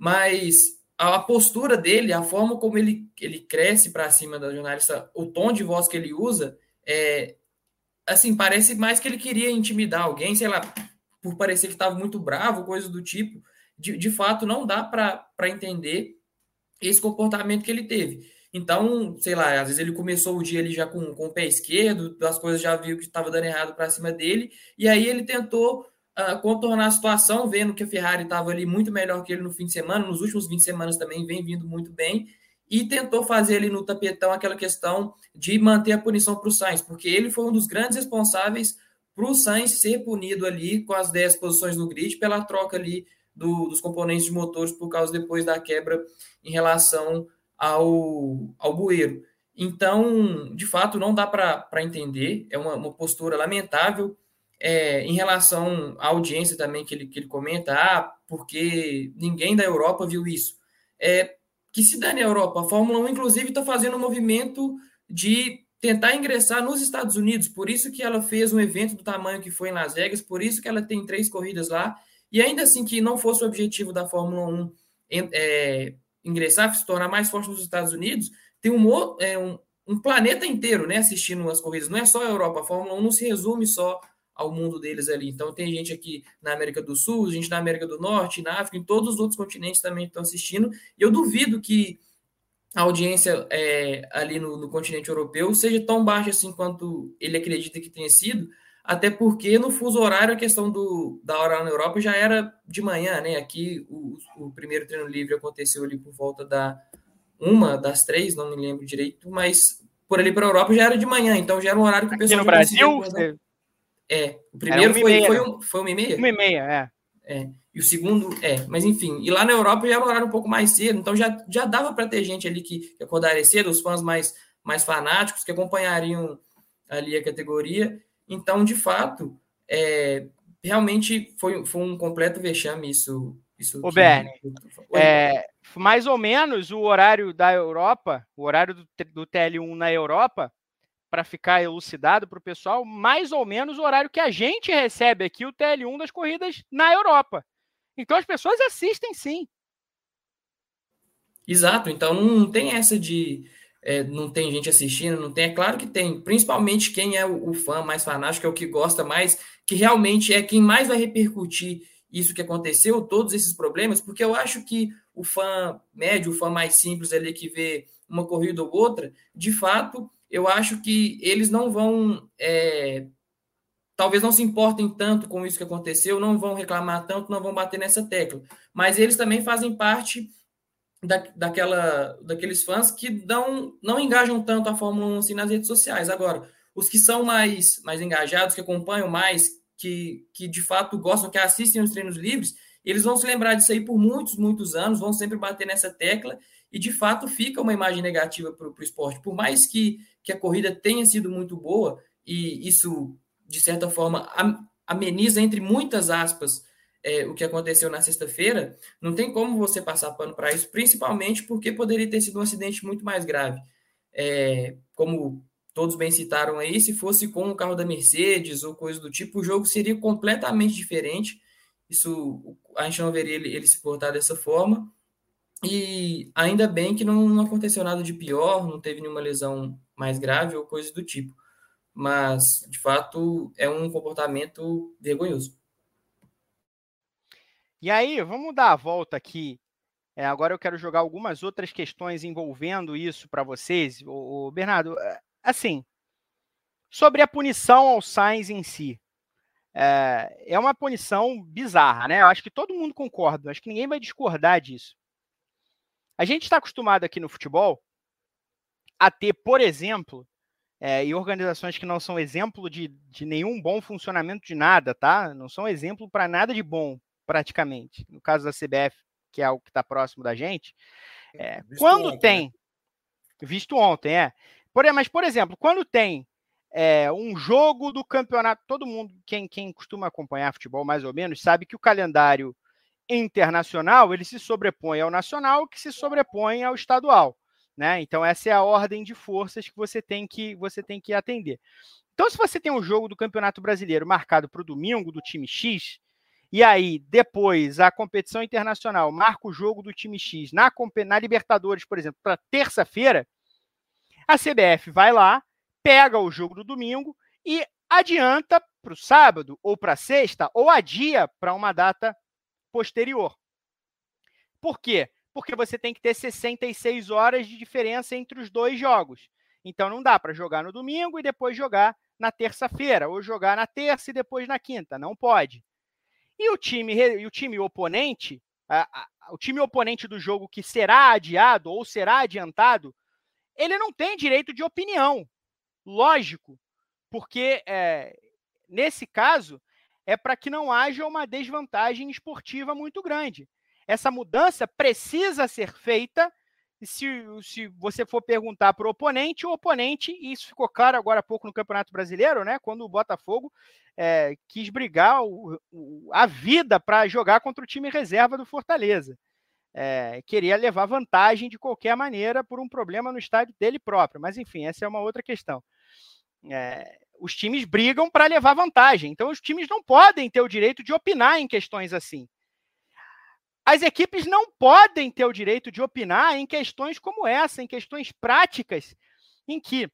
mas a postura dele, a forma como ele, ele cresce para cima da jornalista, o tom de voz que ele usa, é assim, parece mais que ele queria intimidar alguém, sei lá, por parecer que estava muito bravo, coisa do tipo. De, de fato, não dá para entender esse comportamento que ele teve. Então, sei lá, às vezes ele começou o dia ele já com, com o pé esquerdo, as coisas já viu que estava dando errado para cima dele, e aí ele tentou uh, contornar a situação, vendo que a Ferrari estava ali muito melhor que ele no fim de semana, nos últimos 20 semanas também vem vindo muito bem, e tentou fazer ali no tapetão aquela questão de manter a punição para o Sainz, porque ele foi um dos grandes responsáveis para o Sainz ser punido ali com as 10 posições no grid pela troca ali do, dos componentes de motores por causa depois da quebra em relação ao, ao bueiro. Então, de fato, não dá para entender, é uma, uma postura lamentável. É, em relação à audiência também que ele, que ele comenta, ah, porque ninguém da Europa viu isso. É, que se dane a Europa. A Fórmula 1, inclusive, está fazendo um movimento de tentar ingressar nos Estados Unidos. Por isso que ela fez um evento do tamanho que foi em Las Vegas, por isso que ela tem três corridas lá. E ainda assim que não fosse o objetivo da Fórmula 1 é, ingressar, se tornar mais forte nos Estados Unidos, tem um, é, um, um planeta inteiro né, assistindo as corridas. Não é só a Europa. A Fórmula 1 não se resume só ao mundo deles ali. Então tem gente aqui na América do Sul, gente na América do Norte, na África, em todos os outros continentes também estão assistindo. E eu duvido que a audiência é, ali no, no, continente europeu seja tão baixa assim quanto ele acredita que tenha sido. até porque no fuso horário a questão do, da hora na Europa já era de manhã, né? Aqui o, o primeiro treino livre aconteceu ali por volta da uma das três, não me lembro direito, mas por ali para a Europa já era de manhã, então já era um horário que o pessoal. Aqui no Brasil? É, o primeiro foi, foi, um, foi uma e meia? Uma e meia, é. é. E o segundo, é, mas enfim, e lá na Europa já era um horário um pouco mais cedo, então já, já dava para ter gente ali que, que acordaria cedo, os fãs mais, mais fanáticos que acompanhariam ali a categoria. Então, de fato, é, realmente foi, foi um completo vexame isso. isso o Bernie, é, mais ou menos o horário da Europa, o horário do, do TL1 na Europa, para ficar elucidado para o pessoal, mais ou menos o horário que a gente recebe aqui o TL1 das corridas na Europa. Então as pessoas assistem sim. Exato, então não tem essa de é, não tem gente assistindo, não tem, é claro que tem, principalmente quem é o, o fã mais fanático, é o que gosta mais, que realmente é quem mais vai repercutir isso que aconteceu, todos esses problemas, porque eu acho que o fã médio, o fã mais simples ali que vê uma corrida ou outra, de fato, eu acho que eles não vão é, talvez não se importem tanto com isso que aconteceu, não vão reclamar tanto, não vão bater nessa tecla. Mas eles também fazem parte da, daquela, daqueles fãs que não, não engajam tanto a Fórmula 1 assim nas redes sociais. Agora, os que são mais, mais engajados, que acompanham mais, que, que de fato gostam, que assistem os treinos livres, eles vão se lembrar disso aí por muitos, muitos anos, vão sempre bater nessa tecla e de fato fica uma imagem negativa para o esporte. Por mais que, que a corrida tenha sido muito boa, e isso de certa forma, ameniza, entre muitas aspas, é, o que aconteceu na sexta-feira, não tem como você passar pano para isso, principalmente porque poderia ter sido um acidente muito mais grave. É, como todos bem citaram aí, se fosse com o carro da Mercedes ou coisa do tipo, o jogo seria completamente diferente. Isso a gente não veria ele, ele se portar dessa forma. E ainda bem que não, não aconteceu nada de pior, não teve nenhuma lesão mais grave ou coisa do tipo mas de fato é um comportamento vergonhoso. E aí, vamos dar a volta aqui. É, agora eu quero jogar algumas outras questões envolvendo isso para vocês. O, o, Bernardo, é, assim, sobre a punição ao Sainz em si. É, é uma punição bizarra, né? Eu acho que todo mundo concorda, acho que ninguém vai discordar disso. A gente está acostumado aqui no futebol a ter, por exemplo, é, e organizações que não são exemplo de, de nenhum bom funcionamento de nada, tá? Não são exemplo para nada de bom, praticamente. No caso da CBF, que é algo que está próximo da gente, é, quando ontem, né? tem, né? visto ontem, é. Por, mas, por exemplo, quando tem é, um jogo do campeonato, todo mundo, quem, quem costuma acompanhar futebol mais ou menos, sabe que o calendário internacional ele se sobrepõe ao nacional, que se sobrepõe ao estadual. Né? Então essa é a ordem de forças que você tem que você tem que atender. Então se você tem um jogo do Campeonato Brasileiro marcado para o domingo do time X e aí depois a competição internacional marca o jogo do time X na, na Libertadores, por exemplo, para terça-feira, a CBF vai lá, pega o jogo do domingo e adianta para o sábado ou para sexta ou adia para uma data posterior. Por quê? Porque você tem que ter 66 horas de diferença entre os dois jogos. Então não dá para jogar no domingo e depois jogar na terça-feira, ou jogar na terça e depois na quinta. Não pode. E o time, e o time oponente, a, a, o time oponente do jogo que será adiado ou será adiantado, ele não tem direito de opinião. Lógico, porque é, nesse caso é para que não haja uma desvantagem esportiva muito grande. Essa mudança precisa ser feita. Se, se você for perguntar para o oponente, o oponente, e isso ficou claro agora há pouco no Campeonato Brasileiro, né? Quando o Botafogo é, quis brigar o, o, a vida para jogar contra o time reserva do Fortaleza. É, queria levar vantagem de qualquer maneira por um problema no estádio dele próprio. Mas, enfim, essa é uma outra questão. É, os times brigam para levar vantagem. Então, os times não podem ter o direito de opinar em questões assim as equipes não podem ter o direito de opinar em questões como essa, em questões práticas, em que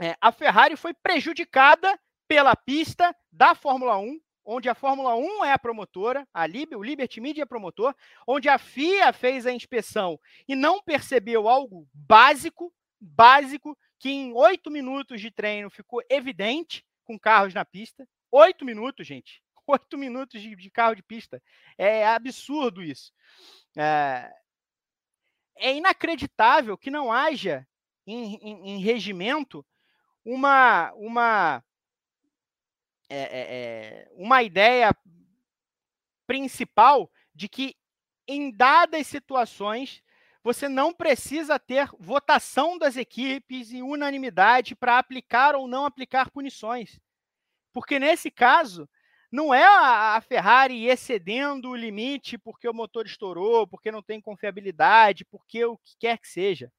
é, a Ferrari foi prejudicada pela pista da Fórmula 1, onde a Fórmula 1 é a promotora, a Lib, o Liberty Media é promotor, onde a FIA fez a inspeção e não percebeu algo básico, básico, que em oito minutos de treino ficou evidente, com carros na pista. Oito minutos, gente. Oito minutos de, de carro de pista. É absurdo isso. É, é inacreditável que não haja em, em, em regimento uma, uma, é, é, uma ideia principal de que em dadas situações você não precisa ter votação das equipes e unanimidade para aplicar ou não aplicar punições. Porque nesse caso, não é a Ferrari excedendo o limite porque o motor estourou, porque não tem confiabilidade, porque o que quer que seja.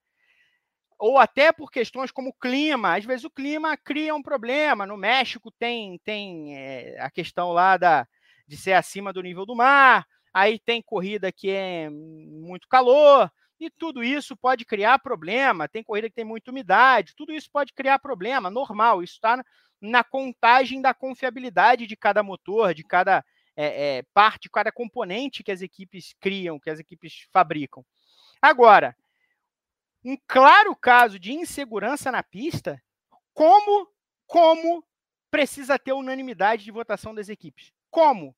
Ou até por questões como o clima. Às vezes o clima cria um problema. No México tem, tem é, a questão lá da, de ser acima do nível do mar. Aí tem corrida que é muito calor. E tudo isso pode criar problema. Tem corrida que tem muita umidade, tudo isso pode criar problema, normal. Isso está na contagem da confiabilidade de cada motor, de cada é, é, parte, cada componente que as equipes criam, que as equipes fabricam. Agora, um claro caso de insegurança na pista, como, como precisa ter unanimidade de votação das equipes? Como?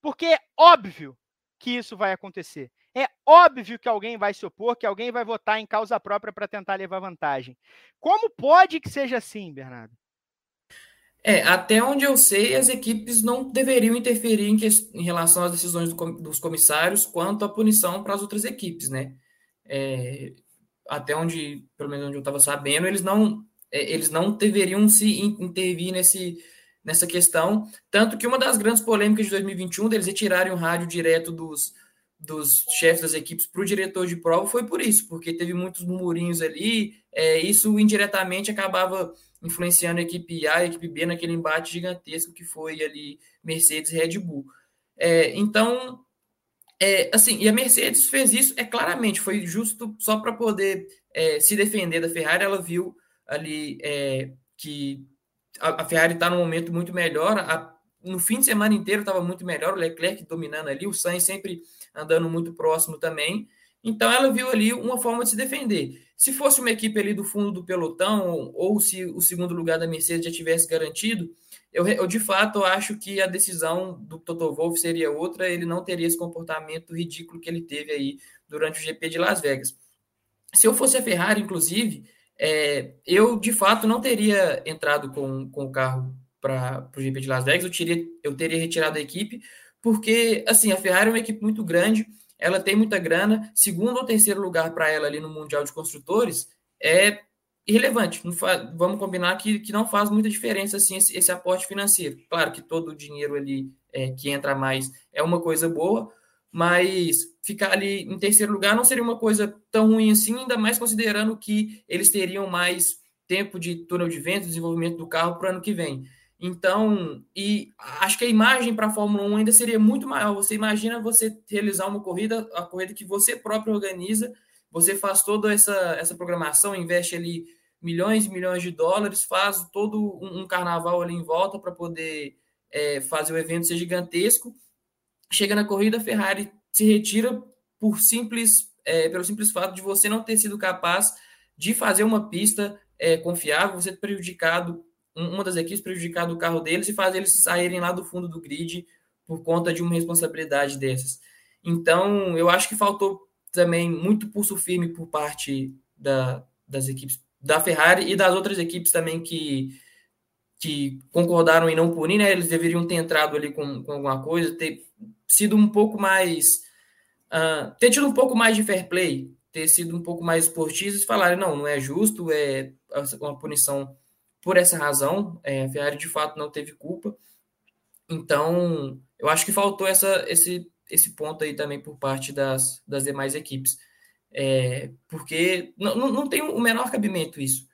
Porque é óbvio que isso vai acontecer. É óbvio que alguém vai se opor, que alguém vai votar em causa própria para tentar levar vantagem. Como pode que seja assim, Bernardo? É, até onde eu sei, as equipes não deveriam interferir em, que, em relação às decisões do, dos comissários quanto à punição para as outras equipes, né? É, até onde, pelo menos onde eu estava sabendo, eles não, é, eles não deveriam se intervir nesse, nessa questão. Tanto que uma das grandes polêmicas de 2021 deles retirarem o rádio direto dos, dos chefes das equipes para o diretor de prova foi por isso, porque teve muitos murmurinhos ali, é, isso indiretamente acabava influenciando a equipe A e a equipe B naquele embate gigantesco que foi ali Mercedes e Red Bull. É, então, é, assim, e a Mercedes fez isso, é claramente, foi justo só para poder é, se defender da Ferrari, ela viu ali é, que a, a Ferrari está num momento muito melhor, a, no fim de semana inteiro estava muito melhor, o Leclerc dominando ali, o Sainz sempre andando muito próximo também. Então ela viu ali uma forma de se defender. Se fosse uma equipe ali do fundo do pelotão, ou se o segundo lugar da Mercedes já tivesse garantido, eu, eu de fato acho que a decisão do Toto Wolff seria outra, ele não teria esse comportamento ridículo que ele teve aí durante o GP de Las Vegas. Se eu fosse a Ferrari, inclusive, é, eu de fato não teria entrado com, com o carro para o GP de Las Vegas, eu, teria, eu teria retirado a equipe, porque assim, a Ferrari é uma equipe muito grande, ela tem muita grana, segundo ou terceiro lugar para ela ali no Mundial de Construtores é irrelevante. Faz, vamos combinar que, que não faz muita diferença assim esse, esse aporte financeiro. Claro que todo o dinheiro ali é, que entra mais é uma coisa boa, mas ficar ali em terceiro lugar não seria uma coisa tão ruim assim, ainda mais considerando que eles teriam mais tempo de túnel de vento, desenvolvimento do carro para o ano que vem. Então, e acho que a imagem para a Fórmula 1 ainda seria muito maior. Você imagina você realizar uma corrida, a corrida que você próprio organiza, você faz toda essa, essa programação, investe ali milhões e milhões de dólares, faz todo um, um carnaval ali em volta para poder é, fazer o evento ser gigantesco. Chega na corrida, a Ferrari se retira por simples, é, pelo simples fato de você não ter sido capaz de fazer uma pista é, confiável, você ter prejudicado uma das equipes prejudicado o carro deles e fazer eles saírem lá do fundo do grid por conta de uma responsabilidade dessas. Então, eu acho que faltou também muito pulso firme por parte da, das equipes da Ferrari e das outras equipes também que, que concordaram em não punir, né? Eles deveriam ter entrado ali com, com alguma coisa, ter sido um pouco mais. Uh, ter tido um pouco mais de fair play, ter sido um pouco mais esportistas e falarem, não, não é justo, é uma punição por essa razão, é, a Ferrari de fato não teve culpa. Então, eu acho que faltou essa, esse, esse ponto aí também por parte das, das demais equipes. É, porque não, não tem o menor cabimento isso.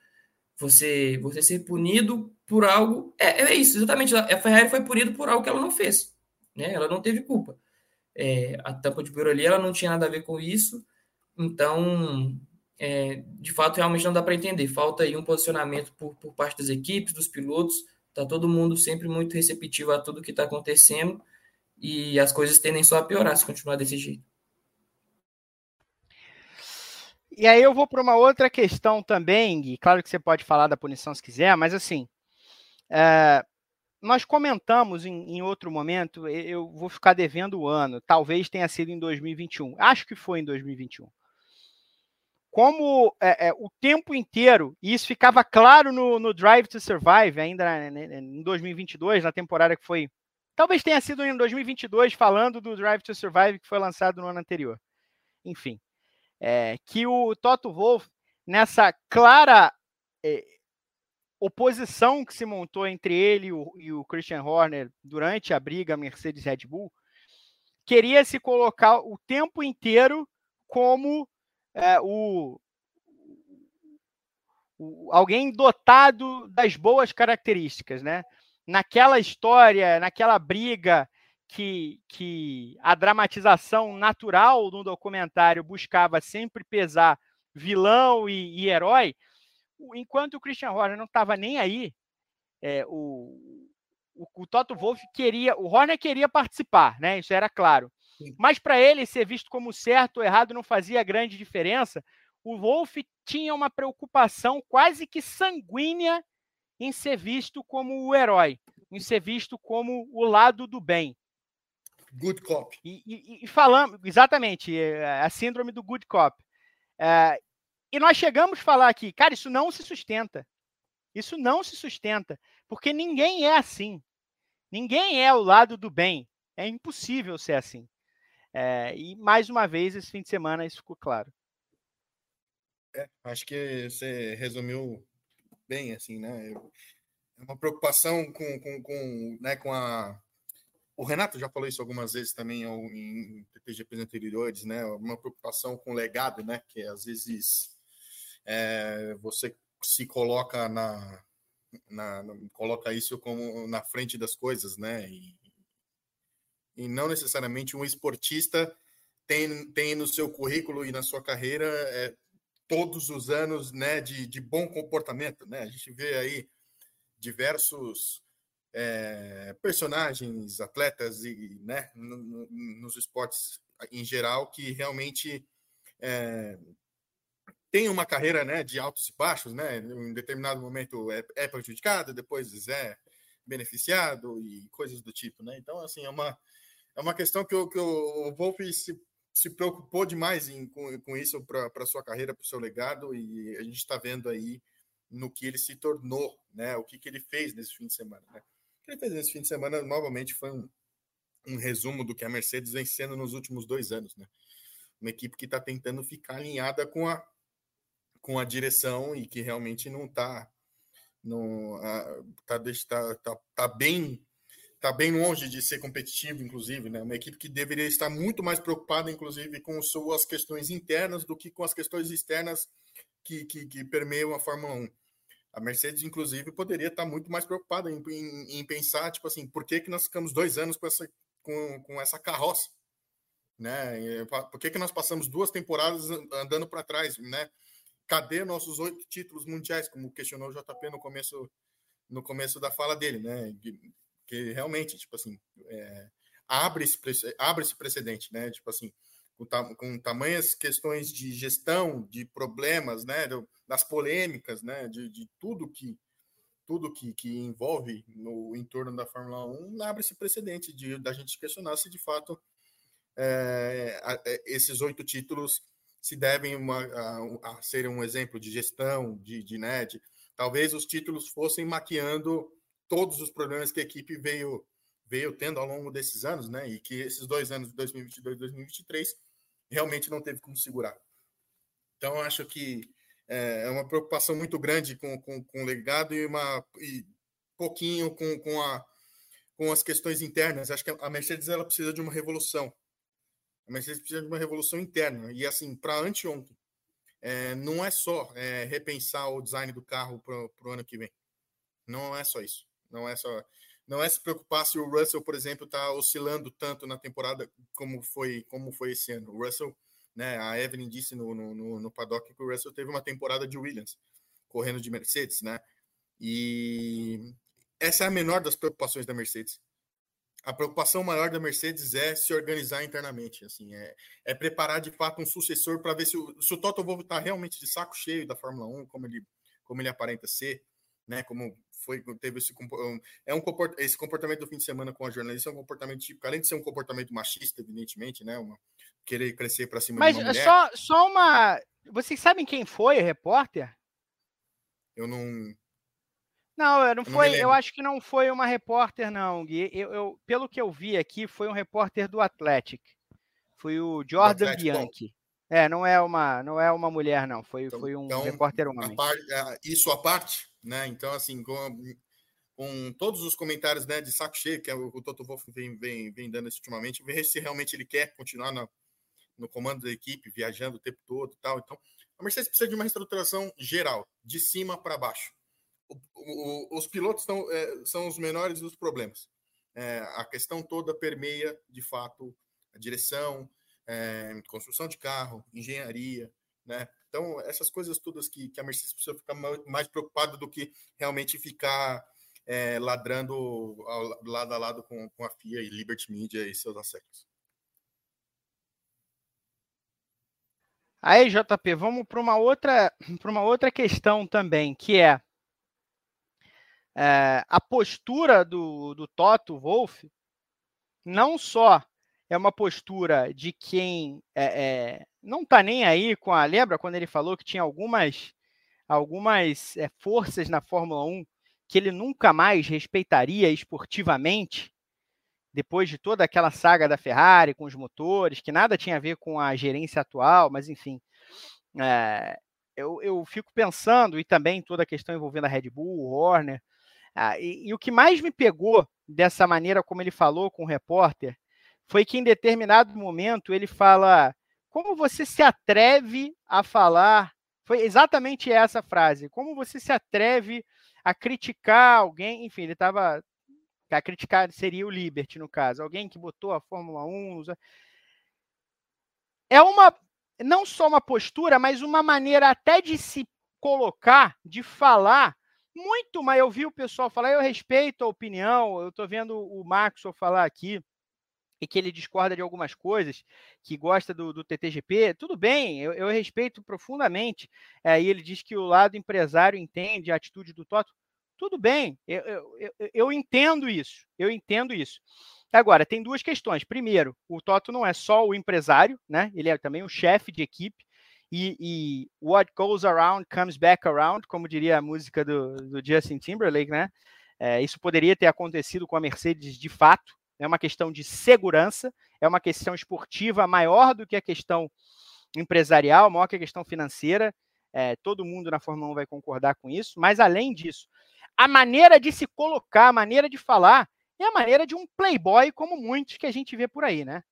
Você, você ser punido por algo. É, é isso, exatamente. A Ferrari foi punida por algo que ela não fez. Né? Ela não teve culpa. É, a tampa de ali ela não tinha nada a ver com isso. Então, é, de fato, realmente não dá para entender. Falta aí um posicionamento por, por parte das equipes, dos pilotos. Está todo mundo sempre muito receptivo a tudo que está acontecendo e as coisas tendem só a piorar se continuar desse jeito. E aí eu vou para uma outra questão também, Gui. Claro que você pode falar da punição se quiser, mas assim, é, nós comentamos em, em, outro momento, eu vou ficar devendo o ano, talvez tenha sido em 2021, acho que foi em 2021. Como é, é, o tempo inteiro, e isso ficava claro no, no Drive to Survive, ainda né, né, em 2022, na temporada que foi. Talvez tenha sido em 2022, falando do Drive to Survive que foi lançado no ano anterior. Enfim, é, que o Toto Wolff, nessa clara é, oposição que se montou entre ele e o, e o Christian Horner durante a briga Mercedes-Red Bull, queria se colocar o tempo inteiro como é, o, o, alguém dotado das boas características, né? Naquela história, naquela briga que, que a dramatização natural do documentário buscava sempre pesar vilão e, e herói, enquanto o Christian Horner não estava nem aí, é, o, o, o, Toto Wolff queria, o Horner queria participar, né? Isso era claro. Mas para ele ser visto como certo ou errado não fazia grande diferença. O Wolff tinha uma preocupação quase que sanguínea em ser visto como o herói, em ser visto como o lado do bem. Good cop. E, e, e falando, exatamente, é, a síndrome do good cop. É, e nós chegamos a falar aqui, cara, isso não se sustenta. Isso não se sustenta, porque ninguém é assim. Ninguém é o lado do bem. É impossível ser assim. É, e mais uma vez, esse fim de semana, isso ficou claro. É, acho que você resumiu bem, assim, né? É uma preocupação com, com, com, né, com a. O Renato já falou isso algumas vezes também em TTGPs anteriores, né? Uma preocupação com o legado, né? Que às vezes é, você se coloca na, na, coloca isso como na frente das coisas, né? E, e não necessariamente um esportista tem, tem no seu currículo e na sua carreira é, todos os anos né, de, de bom comportamento. Né? A gente vê aí diversos é, personagens, atletas e né, no, no, nos esportes em geral que realmente é, tem uma carreira né, de altos e baixos, né? Em determinado momento é, é prejudicado, depois é beneficiado e coisas do tipo, né? Então, assim, é uma, é uma questão que o, que o Wolf se, se preocupou demais em, com, com isso para a sua carreira, para o seu legado, e a gente está vendo aí no que ele se tornou, né? O que, que ele fez nesse fim de semana, né? O que ele fez nesse fim de semana, novamente, foi um, um resumo do que a Mercedes vem sendo nos últimos dois anos, né? Uma equipe que está tentando ficar alinhada com a com a direção e que realmente não está não tá, tá, tá, tá bem tá bem longe de ser competitivo, inclusive, né? Uma equipe que deveria estar muito mais preocupada, inclusive, com suas questões internas do que com as questões externas que, que, que permeiam a Fórmula 1. A Mercedes, inclusive, poderia estar muito mais preocupada em, em, em, pensar, tipo assim, por que, que nós ficamos dois anos com essa, com, com essa carroça? Né? Por que, que nós passamos duas temporadas andando para trás, né? cadê nossos oito títulos mundiais, como questionou o JP no começo, no começo da fala dele, né? Que, realmente, tipo assim, é, abre, esse, abre esse precedente, né? Tipo assim, com, com tamanhas questões de gestão, de problemas, né? Das polêmicas, né? De, de tudo que tudo que, que envolve no entorno da Fórmula 1, abre esse precedente de da gente questionar se de fato é, é esses oito títulos se devem uma, a, a ser um exemplo de gestão, de, de, né, de talvez os títulos fossem maquiando todos os problemas que a equipe veio veio tendo ao longo desses anos, né? E que esses dois anos, 2022 e 2023, realmente não teve como segurar. Então, acho que é, é uma preocupação muito grande com, com, com o legado e uma e pouquinho com, com, a, com as questões internas. Acho que a Mercedes ela precisa de uma revolução a Mercedes precisa de uma revolução interna. E assim, para anteontem, é, não é só é, repensar o design do carro para o ano que vem. Não é só isso. Não é só. Não é se preocupar se o Russell, por exemplo, está oscilando tanto na temporada como foi como foi esse ano. O Russell, né? A Evelyn disse no, no, no paddock que o Russell teve uma temporada de Williams correndo de Mercedes, né? E essa é a menor das preocupações da Mercedes a preocupação maior da Mercedes é se organizar internamente, assim, é, é preparar de fato um sucessor para ver se o, se o Toto Wolff está realmente de saco cheio da Fórmula 1, como ele, como ele aparenta ser, né, como foi teve esse é um esse comportamento do fim de semana com a jornalista é um comportamento típico, além de ser um comportamento machista, evidentemente, né? Uma, querer crescer para cima Mas de uma mulher. só só uma, vocês sabem quem foi o repórter? Eu não não, eu não eu foi. Não eu acho que não foi uma repórter, não, Gui. Eu, eu, pelo que eu vi aqui, foi um repórter do Athletic. Foi o Jordan Bianchi. É, não é uma, não é uma mulher, não. Foi, então, foi um então, repórter homem. Par, é, isso à parte, né? Então, assim, com, com, todos os comentários né, de saco cheio que o, o Toto Wolff vem, vem, vem dando ultimamente, ver se realmente ele quer continuar no, no comando da equipe, viajando o tempo todo e tal. Então, a Mercedes precisa de uma reestruturação geral, de cima para baixo o, o, os pilotos são, é, são os menores dos problemas. É, a questão toda permeia, de fato, a direção, é, construção de carro, engenharia, né? Então, essas coisas todas que, que a Mercedes precisa ficar mais preocupada do que realmente ficar é, ladrando ao, lado a lado com, com a FIA e Liberty Media e seus assecos. Aí, JP, vamos para uma outra para uma outra questão também, que é é, a postura do, do Toto Wolff não só é uma postura de quem é, é, não está nem aí com a. Lembra quando ele falou que tinha algumas, algumas forças na Fórmula 1 que ele nunca mais respeitaria esportivamente? depois de toda aquela saga da Ferrari com os motores, que nada tinha a ver com a gerência atual, mas enfim, é, eu, eu fico pensando, e também toda a questão envolvendo a Red Bull, o Horner, ah, e, e, o que mais me pegou dessa maneira como ele falou com o repórter foi que em determinado momento ele fala: Como você se atreve a falar? Foi exatamente essa frase. Como você se atreve a criticar alguém? Enfim, ele estava. A criticar seria o Liberty, no caso. Alguém que botou a Fórmula 1. É uma. Não só uma postura, mas uma maneira até de se colocar, de falar muito, mas eu vi o pessoal falar, eu respeito a opinião, eu estou vendo o Maxwell falar aqui, e que ele discorda de algumas coisas, que gosta do, do TTGP, tudo bem, eu, eu respeito profundamente. É, e ele diz que o lado empresário entende a atitude do Toto. Tudo bem, eu, eu, eu, entendo isso, eu entendo isso. Agora, tem duas questões. Primeiro, o Toto não é só o empresário, né? Ele é também o chefe de equipe. E, e, what goes around comes back around, como diria a música do, do Justin Timberlake, né? É, isso poderia ter acontecido com a Mercedes de fato. É uma questão de segurança, é uma questão esportiva maior do que a questão empresarial, maior que a questão financeira. É, todo mundo na Fórmula 1 vai concordar com isso. Mas além disso, a maneira de se colocar, a maneira de falar, é a maneira de um playboy como muitos que a gente vê por aí, né?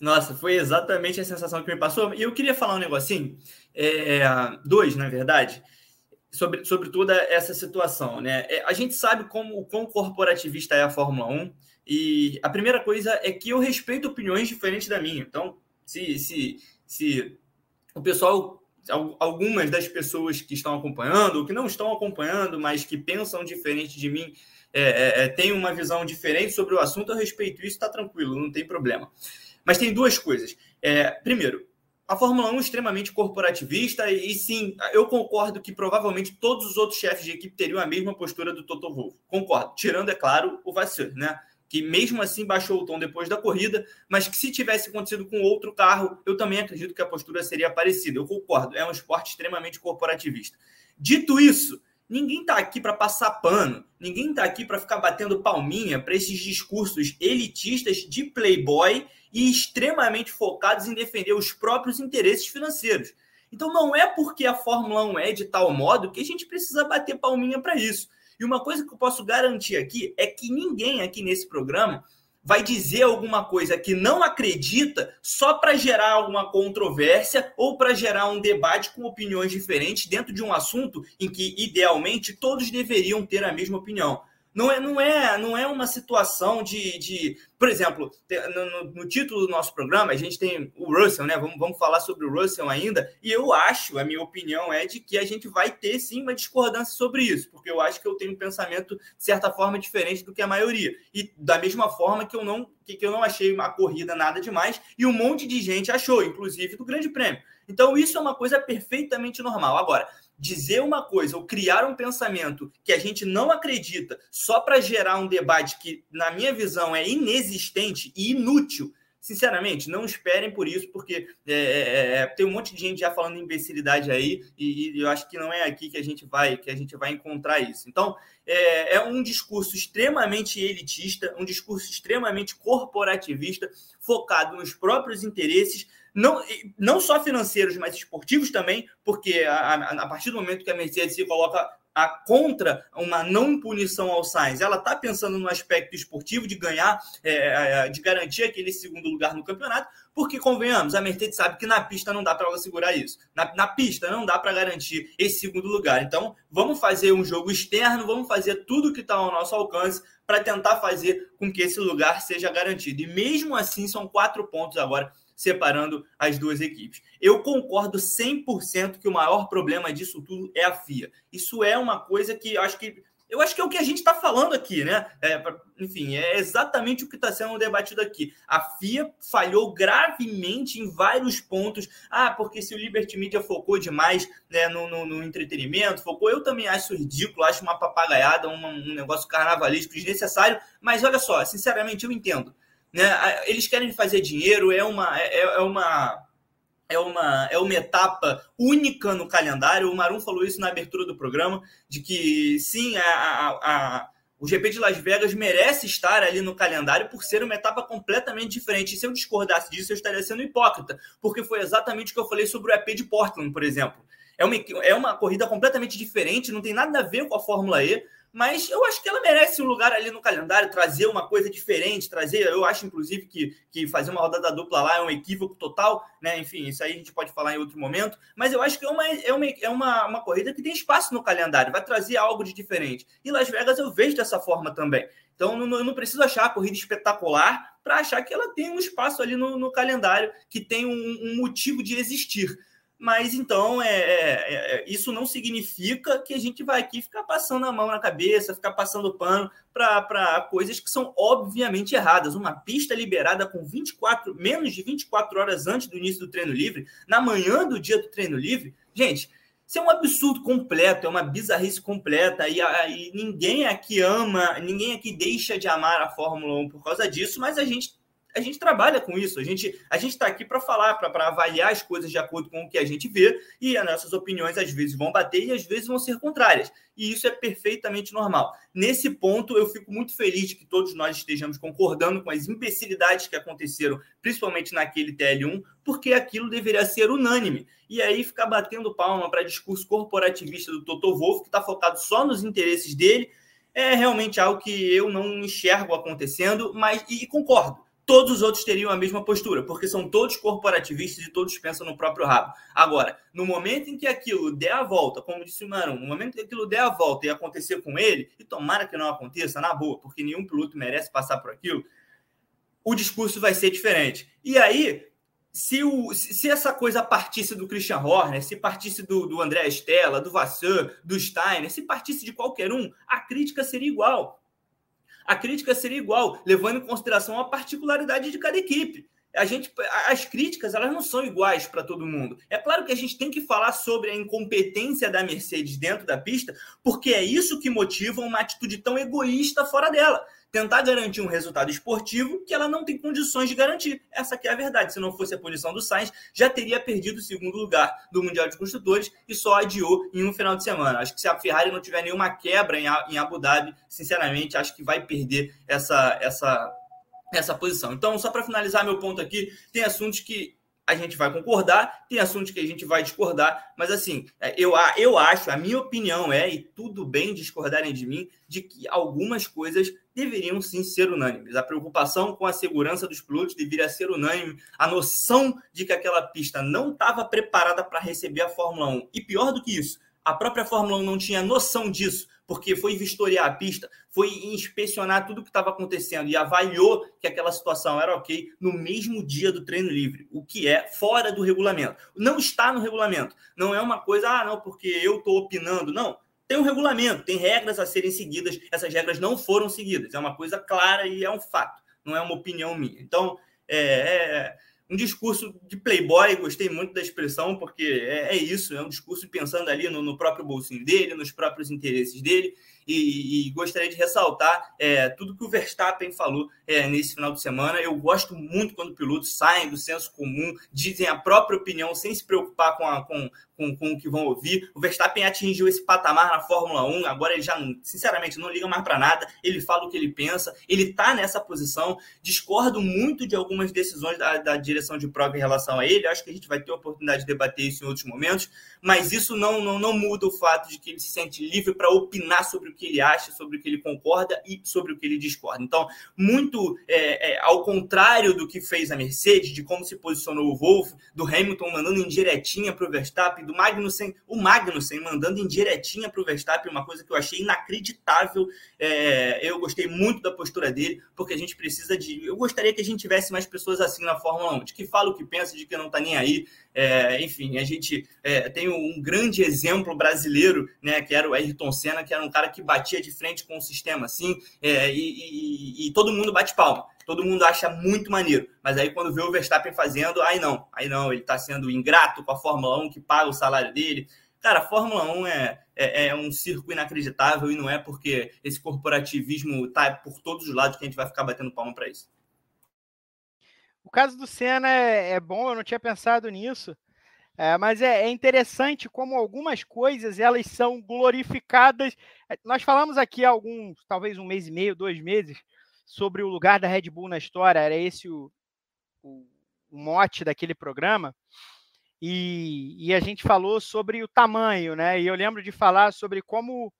Nossa, foi exatamente a sensação que me passou. E eu queria falar um negocinho, é, dois, na verdade, sobre, sobre toda essa situação. Né? É, a gente sabe como o quão corporativista é a Fórmula 1, e a primeira coisa é que eu respeito opiniões diferentes da minha. Então, se, se, se o pessoal, algumas das pessoas que estão acompanhando, ou que não estão acompanhando, mas que pensam diferente de mim, é, é, é têm uma visão diferente sobre o assunto, eu respeito isso, está tranquilo, não tem problema. Mas tem duas coisas. É, primeiro, a Fórmula 1 é extremamente corporativista e, sim, eu concordo que provavelmente todos os outros chefes de equipe teriam a mesma postura do Toto Wolff. Concordo. Tirando, é claro, o Vasseur, né? Que mesmo assim baixou o tom depois da corrida, mas que se tivesse acontecido com outro carro, eu também acredito que a postura seria parecida. Eu concordo. É um esporte extremamente corporativista. Dito isso, Ninguém está aqui para passar pano, ninguém está aqui para ficar batendo palminha para esses discursos elitistas de playboy e extremamente focados em defender os próprios interesses financeiros. Então não é porque a Fórmula 1 é de tal modo que a gente precisa bater palminha para isso. E uma coisa que eu posso garantir aqui é que ninguém aqui nesse programa vai dizer alguma coisa que não acredita só para gerar alguma controvérsia ou para gerar um debate com opiniões diferentes dentro de um assunto em que idealmente todos deveriam ter a mesma opinião. Não é, não é, não é uma situação de, de por exemplo, no, no, título do nosso programa, a gente tem o Russell, né? Vamos, vamos falar sobre o Russell ainda. E eu acho, a minha opinião é de que a gente vai ter sim uma discordância sobre isso, porque eu acho que eu tenho um pensamento, de certa forma, diferente do que a maioria. E da mesma forma que eu não, que, que eu não achei a corrida nada demais, e um monte de gente achou, inclusive do Grande Prêmio. Então, isso é uma coisa perfeitamente normal. Agora, dizer uma coisa ou criar um pensamento que a gente não acredita só para gerar um debate que, na minha visão, é inexistente e inútil, sinceramente, não esperem por isso, porque é, é, é, tem um monte de gente já falando imbecilidade aí, e, e, eu acho que não é aqui que a gente vai que a gente vai encontrar isso. Então, é, é um discurso extremamente elitista, um discurso extremamente corporativista, focado nos próprios interesses, não, não só financeiros, mas esportivos também, porque a, a, partir do momento que a Mercedes se coloca a contra uma não punição ao Sainz, ela está pensando no aspecto esportivo de ganhar, é, é, de garantir aquele segundo lugar no campeonato, porque, convenhamos, a Mercedes sabe que na pista não dá para ela segurar isso. Na, na pista não dá para garantir esse segundo lugar. Então, vamos fazer um jogo externo, vamos fazer tudo que está ao nosso alcance para tentar fazer com que esse lugar seja garantido. E mesmo assim, são quatro pontos agora separando as duas equipes. Eu concordo 100% que o maior problema disso tudo é a FIA. Isso é uma coisa que acho que eu acho que é o que a gente está falando aqui, né? É, enfim, é exatamente o que está sendo debatido aqui. A FIA falhou gravemente em vários pontos. Ah, porque se o Liberty Media focou demais né, no, no, no entretenimento, focou. Eu também acho ridículo, acho uma papagaiada, um, um negócio carnavalesco desnecessário. Mas olha só, sinceramente, eu entendo. Né? Eles querem fazer dinheiro, é uma, é, é, uma, é, uma, é uma etapa única no calendário. O Marum falou isso na abertura do programa, de que sim, a, a, a o GP de Las Vegas merece estar ali no calendário por ser uma etapa completamente diferente. E se eu discordasse disso, eu estaria sendo hipócrita, porque foi exatamente o que eu falei sobre o EP de Portland, por exemplo. É uma, é uma corrida completamente diferente, não tem nada a ver com a Fórmula E, mas eu acho que ela merece um lugar ali no calendário, trazer uma coisa diferente, trazer. Eu acho, inclusive, que, que fazer uma rodada dupla lá é um equívoco total, né? Enfim, isso aí a gente pode falar em outro momento. Mas eu acho que é uma, é uma, é uma, uma corrida que tem espaço no calendário, vai trazer algo de diferente. E Las Vegas eu vejo dessa forma também. Então, não, eu não preciso achar a corrida espetacular para achar que ela tem um espaço ali no, no calendário, que tem um, um motivo de existir. Mas então, é, é, é, isso não significa que a gente vai aqui ficar passando a mão na cabeça, ficar passando pano para coisas que são obviamente erradas. Uma pista liberada com 24, menos de 24 horas antes do início do treino livre, na manhã do dia do treino livre, gente, isso é um absurdo completo, é uma bizarrice completa. E, e ninguém aqui ama, ninguém aqui deixa de amar a Fórmula 1 por causa disso, mas a gente a gente trabalha com isso. A gente a está aqui para falar, para avaliar as coisas de acordo com o que a gente vê e as nossas opiniões às vezes vão bater e às vezes vão ser contrárias. E isso é perfeitamente normal. Nesse ponto, eu fico muito feliz de que todos nós estejamos concordando com as imbecilidades que aconteceram, principalmente naquele TL1, porque aquilo deveria ser unânime. E aí ficar batendo palma para discurso corporativista do Toto Wolff, que está focado só nos interesses dele, é realmente algo que eu não enxergo acontecendo, mas e concordo todos os outros teriam a mesma postura, porque são todos corporativistas e todos pensam no próprio rabo. Agora, no momento em que aquilo der a volta, como disse o Mano, no momento em que aquilo der a volta e acontecer com ele, e tomara que não aconteça, na boa, porque nenhum piloto merece passar por aquilo, o discurso vai ser diferente. E aí, se, o, se essa coisa partisse do Christian Horner, se partisse do, do André Stella, do Vassan, do Steiner, se partisse de qualquer um, a crítica seria igual a crítica seria igual, levando em consideração a particularidade de cada equipe. A gente, as críticas elas não são iguais para todo mundo. É claro que a gente tem que falar sobre a incompetência da Mercedes dentro da pista, porque é isso que motiva uma atitude tão egoísta fora dela tentar garantir um resultado esportivo que ela não tem condições de garantir. Essa é a verdade. Se não fosse a punição do Sainz, já teria perdido o segundo lugar do Mundial de Construtores e só adiou em um final de semana. Acho que se a Ferrari não tiver nenhuma quebra em Abu Dhabi, sinceramente, acho que vai perder essa, essa, essa posição. Então, só para finalizar meu ponto aqui, tem assuntos que a gente vai concordar, tem assuntos que a gente vai discordar, mas assim, é, eu, eu acho, a minha opinião é, e tudo bem discordarem de mim, de que algumas coisas deveriam sim ser unânimes. A preocupação com a segurança dos pilotos deveria ser unânime, a noção de que aquela pista não estava preparada para receber a Fórmula 1. E pior do que isso, a própria Fórmula 1 não tinha noção disso porque foi vistoriar a pista, foi inspecionar tudo o que estava acontecendo e avaliou que aquela situação era ok no mesmo dia do treino livre, o que é fora do regulamento. Não está no regulamento. Não é uma coisa, ah, não, porque eu estou opinando. Não. Tem um regulamento, tem regras a serem seguidas. Essas regras não foram seguidas. É uma coisa clara e é um fato. Não é uma opinião minha. Então, é, é um discurso de playboy, gostei muito da expressão, porque é, é isso, é um discurso pensando ali no, no, próprio bolsinho dele, nos próprios interesses dele, e, e gostaria de ressaltar é, tudo que o Verstappen falou é, nesse final de semana. Eu gosto muito quando pilotos saem do senso comum, dizem a própria opinião sem se preocupar com, a, com, com, com o que vão ouvir. O Verstappen atingiu esse patamar na Fórmula 1, agora ele já, sinceramente, não liga mais para nada, ele fala o que ele pensa, ele está nessa posição. Discordo muito de algumas decisões da, da direção de prova em relação a ele, acho que a gente vai ter a oportunidade de debater isso em outros momentos, mas isso não, não, não muda o fato de que ele se sente livre para opinar sobre o que ele acha, sobre o que ele concorda e sobre o que ele discorda. Então, muito é, é, ao contrário do que fez a Mercedes, de como se posicionou o Wolff, do Hamilton mandando em diretinha para o Verstappen, do Magnussen, o Magnussen mandando em diretinha para o Verstappen, uma coisa que eu achei inacreditável. É, eu gostei muito da postura dele, porque a gente precisa de. Eu gostaria que a gente tivesse mais pessoas assim na Fórmula 1, de que fala o que pensa, de que não está nem aí. É, enfim, a gente é, tem um grande exemplo brasileiro, né, que era o Ayrton Senna, que era um cara que batia de frente com o sistema assim, é, e, e, e todo mundo bate palma todo mundo acha muito maneiro. Mas aí quando vê o Verstappen fazendo, aí não, aí não, ele está sendo ingrato com a Fórmula 1 que paga o salário dele. Cara, a Fórmula 1 é, é, é, um circo inacreditável e não é porque esse corporativismo tá por todos os lados que a gente vai ficar batendo palma para isso. O caso do Senna é, é, bom, eu não tinha pensado nisso. É, mas é, é, interessante como algumas coisas elas são glorificadas. É, nós falamos aqui há alguns, talvez um mês e meio, dois meses, sobre o lugar da Red Bull na história. Era esse o, o, o mote daquele programa. E, e, a gente falou sobre o tamanho, né? E eu lembro de falar sobre como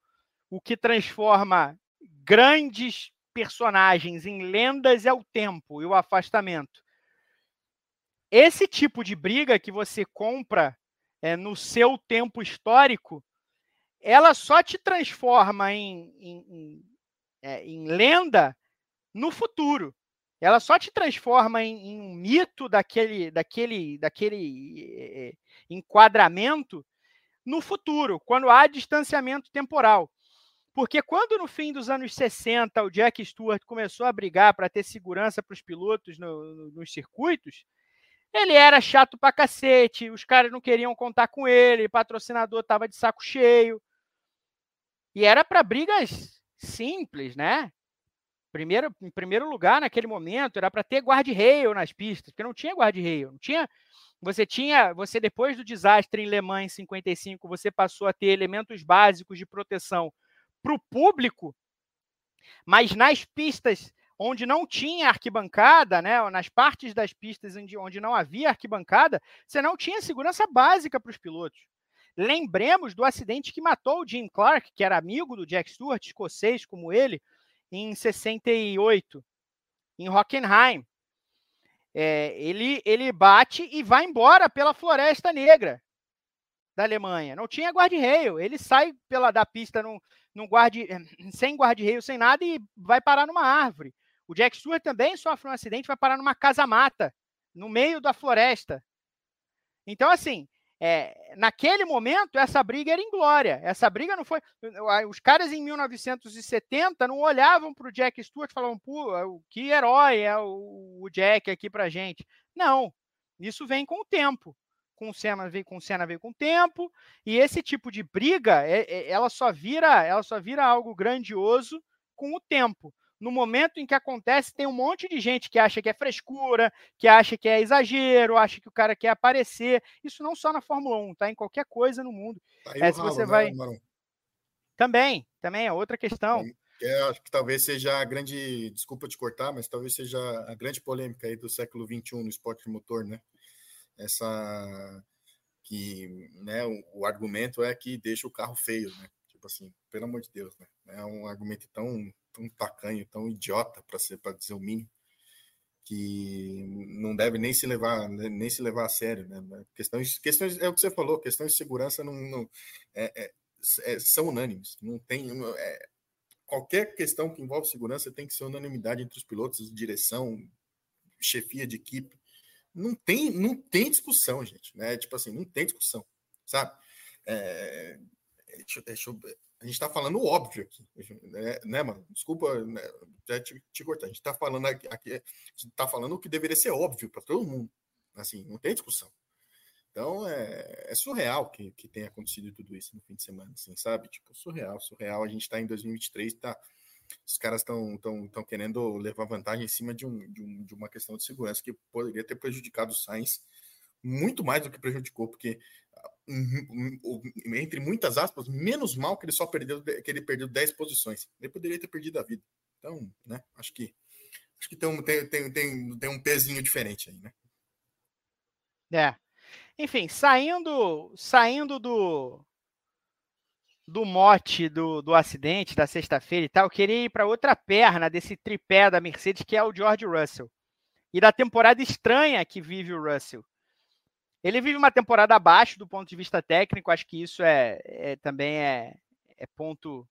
o que transforma grandes personagens em lendas é o tempo e o afastamento. Esse tipo de briga que você compra é, no seu tempo histórico, ela só te transforma em, em, em, é, em lenda no futuro. Ela só te transforma em, em um mito daquele, daquele, daquele é, enquadramento no futuro, quando há distanciamento temporal. Porque quando no fim dos anos 60 o Jack Stewart começou a brigar para ter segurança para os pilotos no, no, nos circuitos, ele era chato pra cacete, os caras não queriam contar com ele, o patrocinador estava de saco cheio. E era para brigas simples, né? Primeiro, em primeiro lugar, naquele momento, era para ter guarda-rail nas pistas, porque não tinha guarda-rail, não tinha. Você tinha, você depois do desastre em Le Mans em 55, você passou a ter elementos básicos de proteção para o público, mas nas pistas onde não tinha arquibancada, né, nas partes das pistas onde, onde não havia arquibancada, você não tinha segurança básica para os pilotos. Lembremos do acidente que matou o Jim Clark, que era amigo do Jack Stewart, escocês como ele, em 68, em Hockenheim. É, ele, ele bate e vai embora pela Floresta Negra da Alemanha. Não tinha guarda-reio. Ele sai pela da pista num, num sem guarda-reio, sem nada e vai parar numa árvore. O Jack Stewart também sofre um acidente, vai parar numa casa-mata, no meio da floresta. Então, assim, é, naquele momento, essa briga era inglória. Essa briga não foi. Os caras em 1970 não olhavam para o Jack Stewart e falavam, pô, que herói é o, o Jack aqui para gente. Não. Isso vem com o tempo. Com o Senna veio com o Senna veio com o tempo. E esse tipo de briga, é, é, ela só vira, ela só vira algo grandioso com o tempo no momento em que acontece, tem um monte de gente que acha que é frescura, que acha que é exagero, acha que o cara quer aparecer. Isso não só na Fórmula 1, tá? Em qualquer coisa no mundo. Tá é, se você vai. Né, também, também é outra questão. É, acho que talvez seja a grande, desculpa te cortar, mas talvez seja a grande polêmica aí do século XXI no esporte motor, né? Essa que, né, o, o argumento é que deixa o carro feio, né? Tipo assim, pelo amor de Deus, né? É um argumento tão tão tacanho, tão idiota para ser para dizer o mínimo, que não deve nem se levar né, nem se levar a sério, né? Questões, questões é o que você falou, questões de segurança não, não é, é, é, são unânimes, não tem é, qualquer questão que envolve segurança tem que ser unanimidade entre os pilotos, direção, chefia de equipe, não tem não tem discussão, gente, né? Tipo assim, não tem discussão, sabe? É, deixa, deixa eu a gente está falando óbvio aqui, né, né mano? Desculpa né, te, te, cortar. A gente está falando aqui, aqui está falando o que deveria ser óbvio para todo mundo, Assim, não tem discussão. Então é, é surreal que, que tenha acontecido tudo isso no fim de semana, assim, sabe? Tipo, surreal, surreal. A gente está em 2023, tá? Os caras estão tão, tão querendo levar vantagem em cima de, um, de, um, de uma questão de segurança que poderia ter prejudicado o Sainz muito mais do que prejudicou, porque entre muitas aspas, menos mal que ele só perdeu que ele perdeu 10 posições. Ele poderia ter perdido a vida. Então, né? Acho que acho que tem um, tem, tem, tem, tem um pezinho diferente aí, né? É. Enfim, saindo, saindo do, do mote do, do acidente da sexta-feira e tal, eu queria ir para outra perna desse tripé da Mercedes, que é o George Russell. E da temporada estranha que vive o Russell. Ele vive uma temporada abaixo do ponto de vista técnico, acho que isso é, é também é, é, ponto,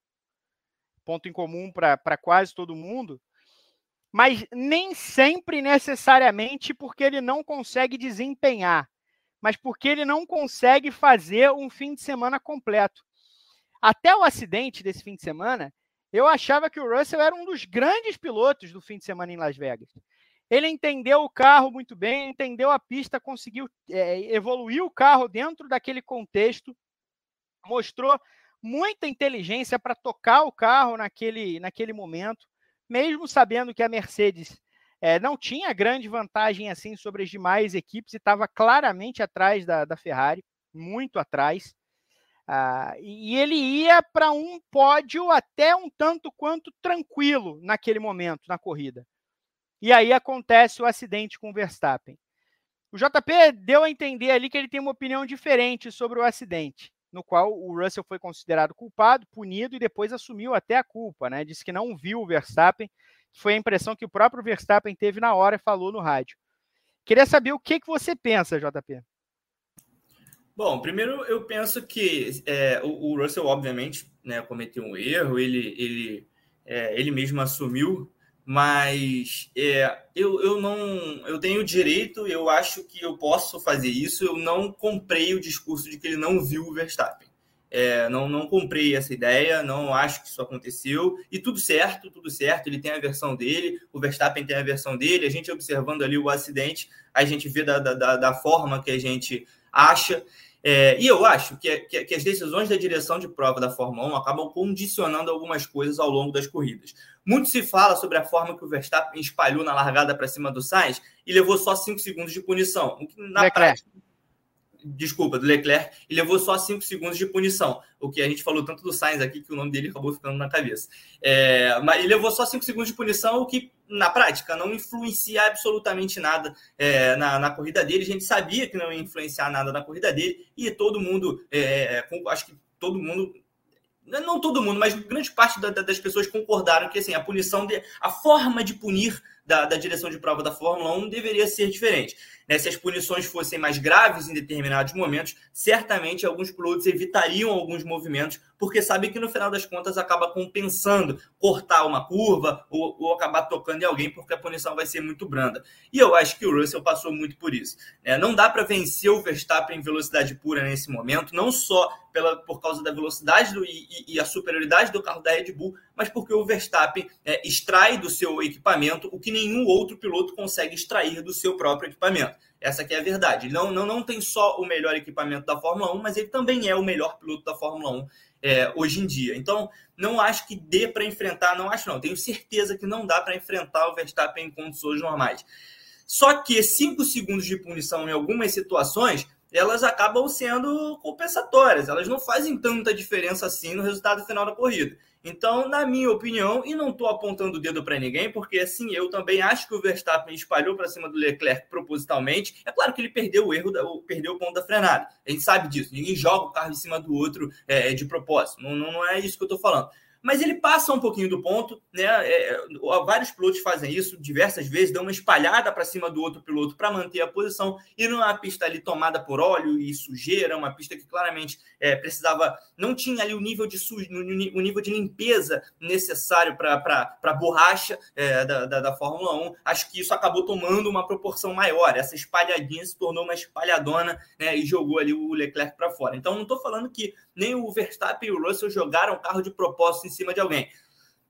ponto em comum para quase todo mundo, mas nem sempre necessariamente porque ele não consegue desempenhar mas porque ele não consegue fazer um fim de semana completo. Até o acidente desse fim de semana, eu achava que o Russell era um dos grandes pilotos do fim de semana em Las Vegas. Ele entendeu o carro muito bem, entendeu a pista, conseguiu é, evoluir o carro dentro daquele contexto, mostrou muita inteligência para tocar o carro naquele, naquele momento, mesmo sabendo que a Mercedes é, não tinha grande vantagem assim sobre as demais equipes e estava claramente atrás da, da, Ferrari, muito atrás. Ah, e ele ia para um pódio até um tanto quanto tranquilo naquele momento na corrida. E aí acontece o acidente com o Verstappen. O JP deu a entender ali que ele tem uma opinião diferente sobre o acidente, no qual o Russell foi considerado culpado, punido e depois assumiu até a culpa, né? Disse que não viu o Verstappen foi a impressão que o próprio Verstappen teve na hora e falou no rádio. Queria saber o que, que você pensa, JP. Bom, primeiro eu penso que é, o, o, Russell, obviamente, né, cometeu um erro, ele, ele, é, ele mesmo assumiu, mas é, eu, eu não eu tenho direito, eu acho que eu posso fazer isso. Eu não comprei o discurso de que ele não viu o Verstappen. É, não, não comprei essa ideia, não acho que isso aconteceu. E tudo certo, tudo certo. Ele tem a versão dele, o Verstappen tem a versão dele. A gente observando ali o acidente, a gente vê da, da, da forma que a gente acha. É, e eu acho que, que, que, as decisões da direção de prova da Fórmula 1 acabam condicionando algumas coisas ao longo das corridas. Muito se fala sobre a forma que o Verstappen espalhou na largada para cima do Sainz e levou só 5 segundos de punição. Na prática, desculpa, do Leclerc, e levou só 5 segundos de punição. O que a gente falou tanto do Sainz aqui, que o nome dele acabou ficando na cabeça. É, mas ele levou só 5 segundos de punição, o que, na prática, não influencia absolutamente nada é, na, na, corrida dele. A gente sabia que não ia influenciar nada na corrida dele, e todo mundo, é, acho que todo mundo não todo mundo, mas grande parte da, das pessoas concordaram que assim, a punição, de, a forma de punir da, da, direção de prova da Fórmula 1 deveria ser diferente. Né? Se as punições fossem mais graves em determinados momentos, certamente alguns pilotos evitariam alguns movimentos, porque sabem que no final das contas acaba compensando cortar uma curva ou, ou acabar tocando em alguém, porque a punição vai ser muito branda. E eu acho que o Russell passou muito por isso. Né? Não dá para vencer o Verstappen em velocidade pura nesse momento, não só pela, por causa da velocidade do, e, e, a superioridade do carro da Red Bull, mas porque o Verstappen é, extrai do seu equipamento o que nenhum outro piloto consegue extrair do seu próprio equipamento. Essa aqui é a verdade. Ele não, não, não tem só o melhor equipamento da Fórmula 1, mas ele também é o melhor piloto da Fórmula 1 é, hoje em dia. Então, não acho que dê para enfrentar, não acho não. Tenho certeza que não dá para enfrentar o Verstappen em condições normais. Só que cinco segundos de punição em algumas situações elas acabam sendo compensatórias, elas não fazem tanta diferença assim no resultado final da corrida. Então, na minha opinião, e não estou apontando o dedo para ninguém, porque assim, eu também acho que o Verstappen espalhou para cima do Leclerc propositalmente. É claro que ele perdeu o erro, da, perdeu o ponto da frenada. A gente sabe disso. Ninguém joga o carro em cima do outro é, de propósito. Não, não, não é isso que eu estou falando mas ele passa um pouquinho do ponto, né? É, vários pilotos fazem isso diversas vezes, dão uma espalhada para cima do outro piloto para manter a posição, e não é uma pista ali tomada por óleo e sujeira, uma pista que claramente é, precisava, não tinha ali o nível de sujo, o nível de limpeza necessário para a borracha é, da, da, da, Fórmula 1. Acho que isso acabou tomando uma proporção maior. Essa espalhadinha se tornou uma espalhadona né, e jogou ali o Leclerc para fora. Então, não estou falando que nem o Verstappen e o Russell jogaram o carro de propósito cima de alguém.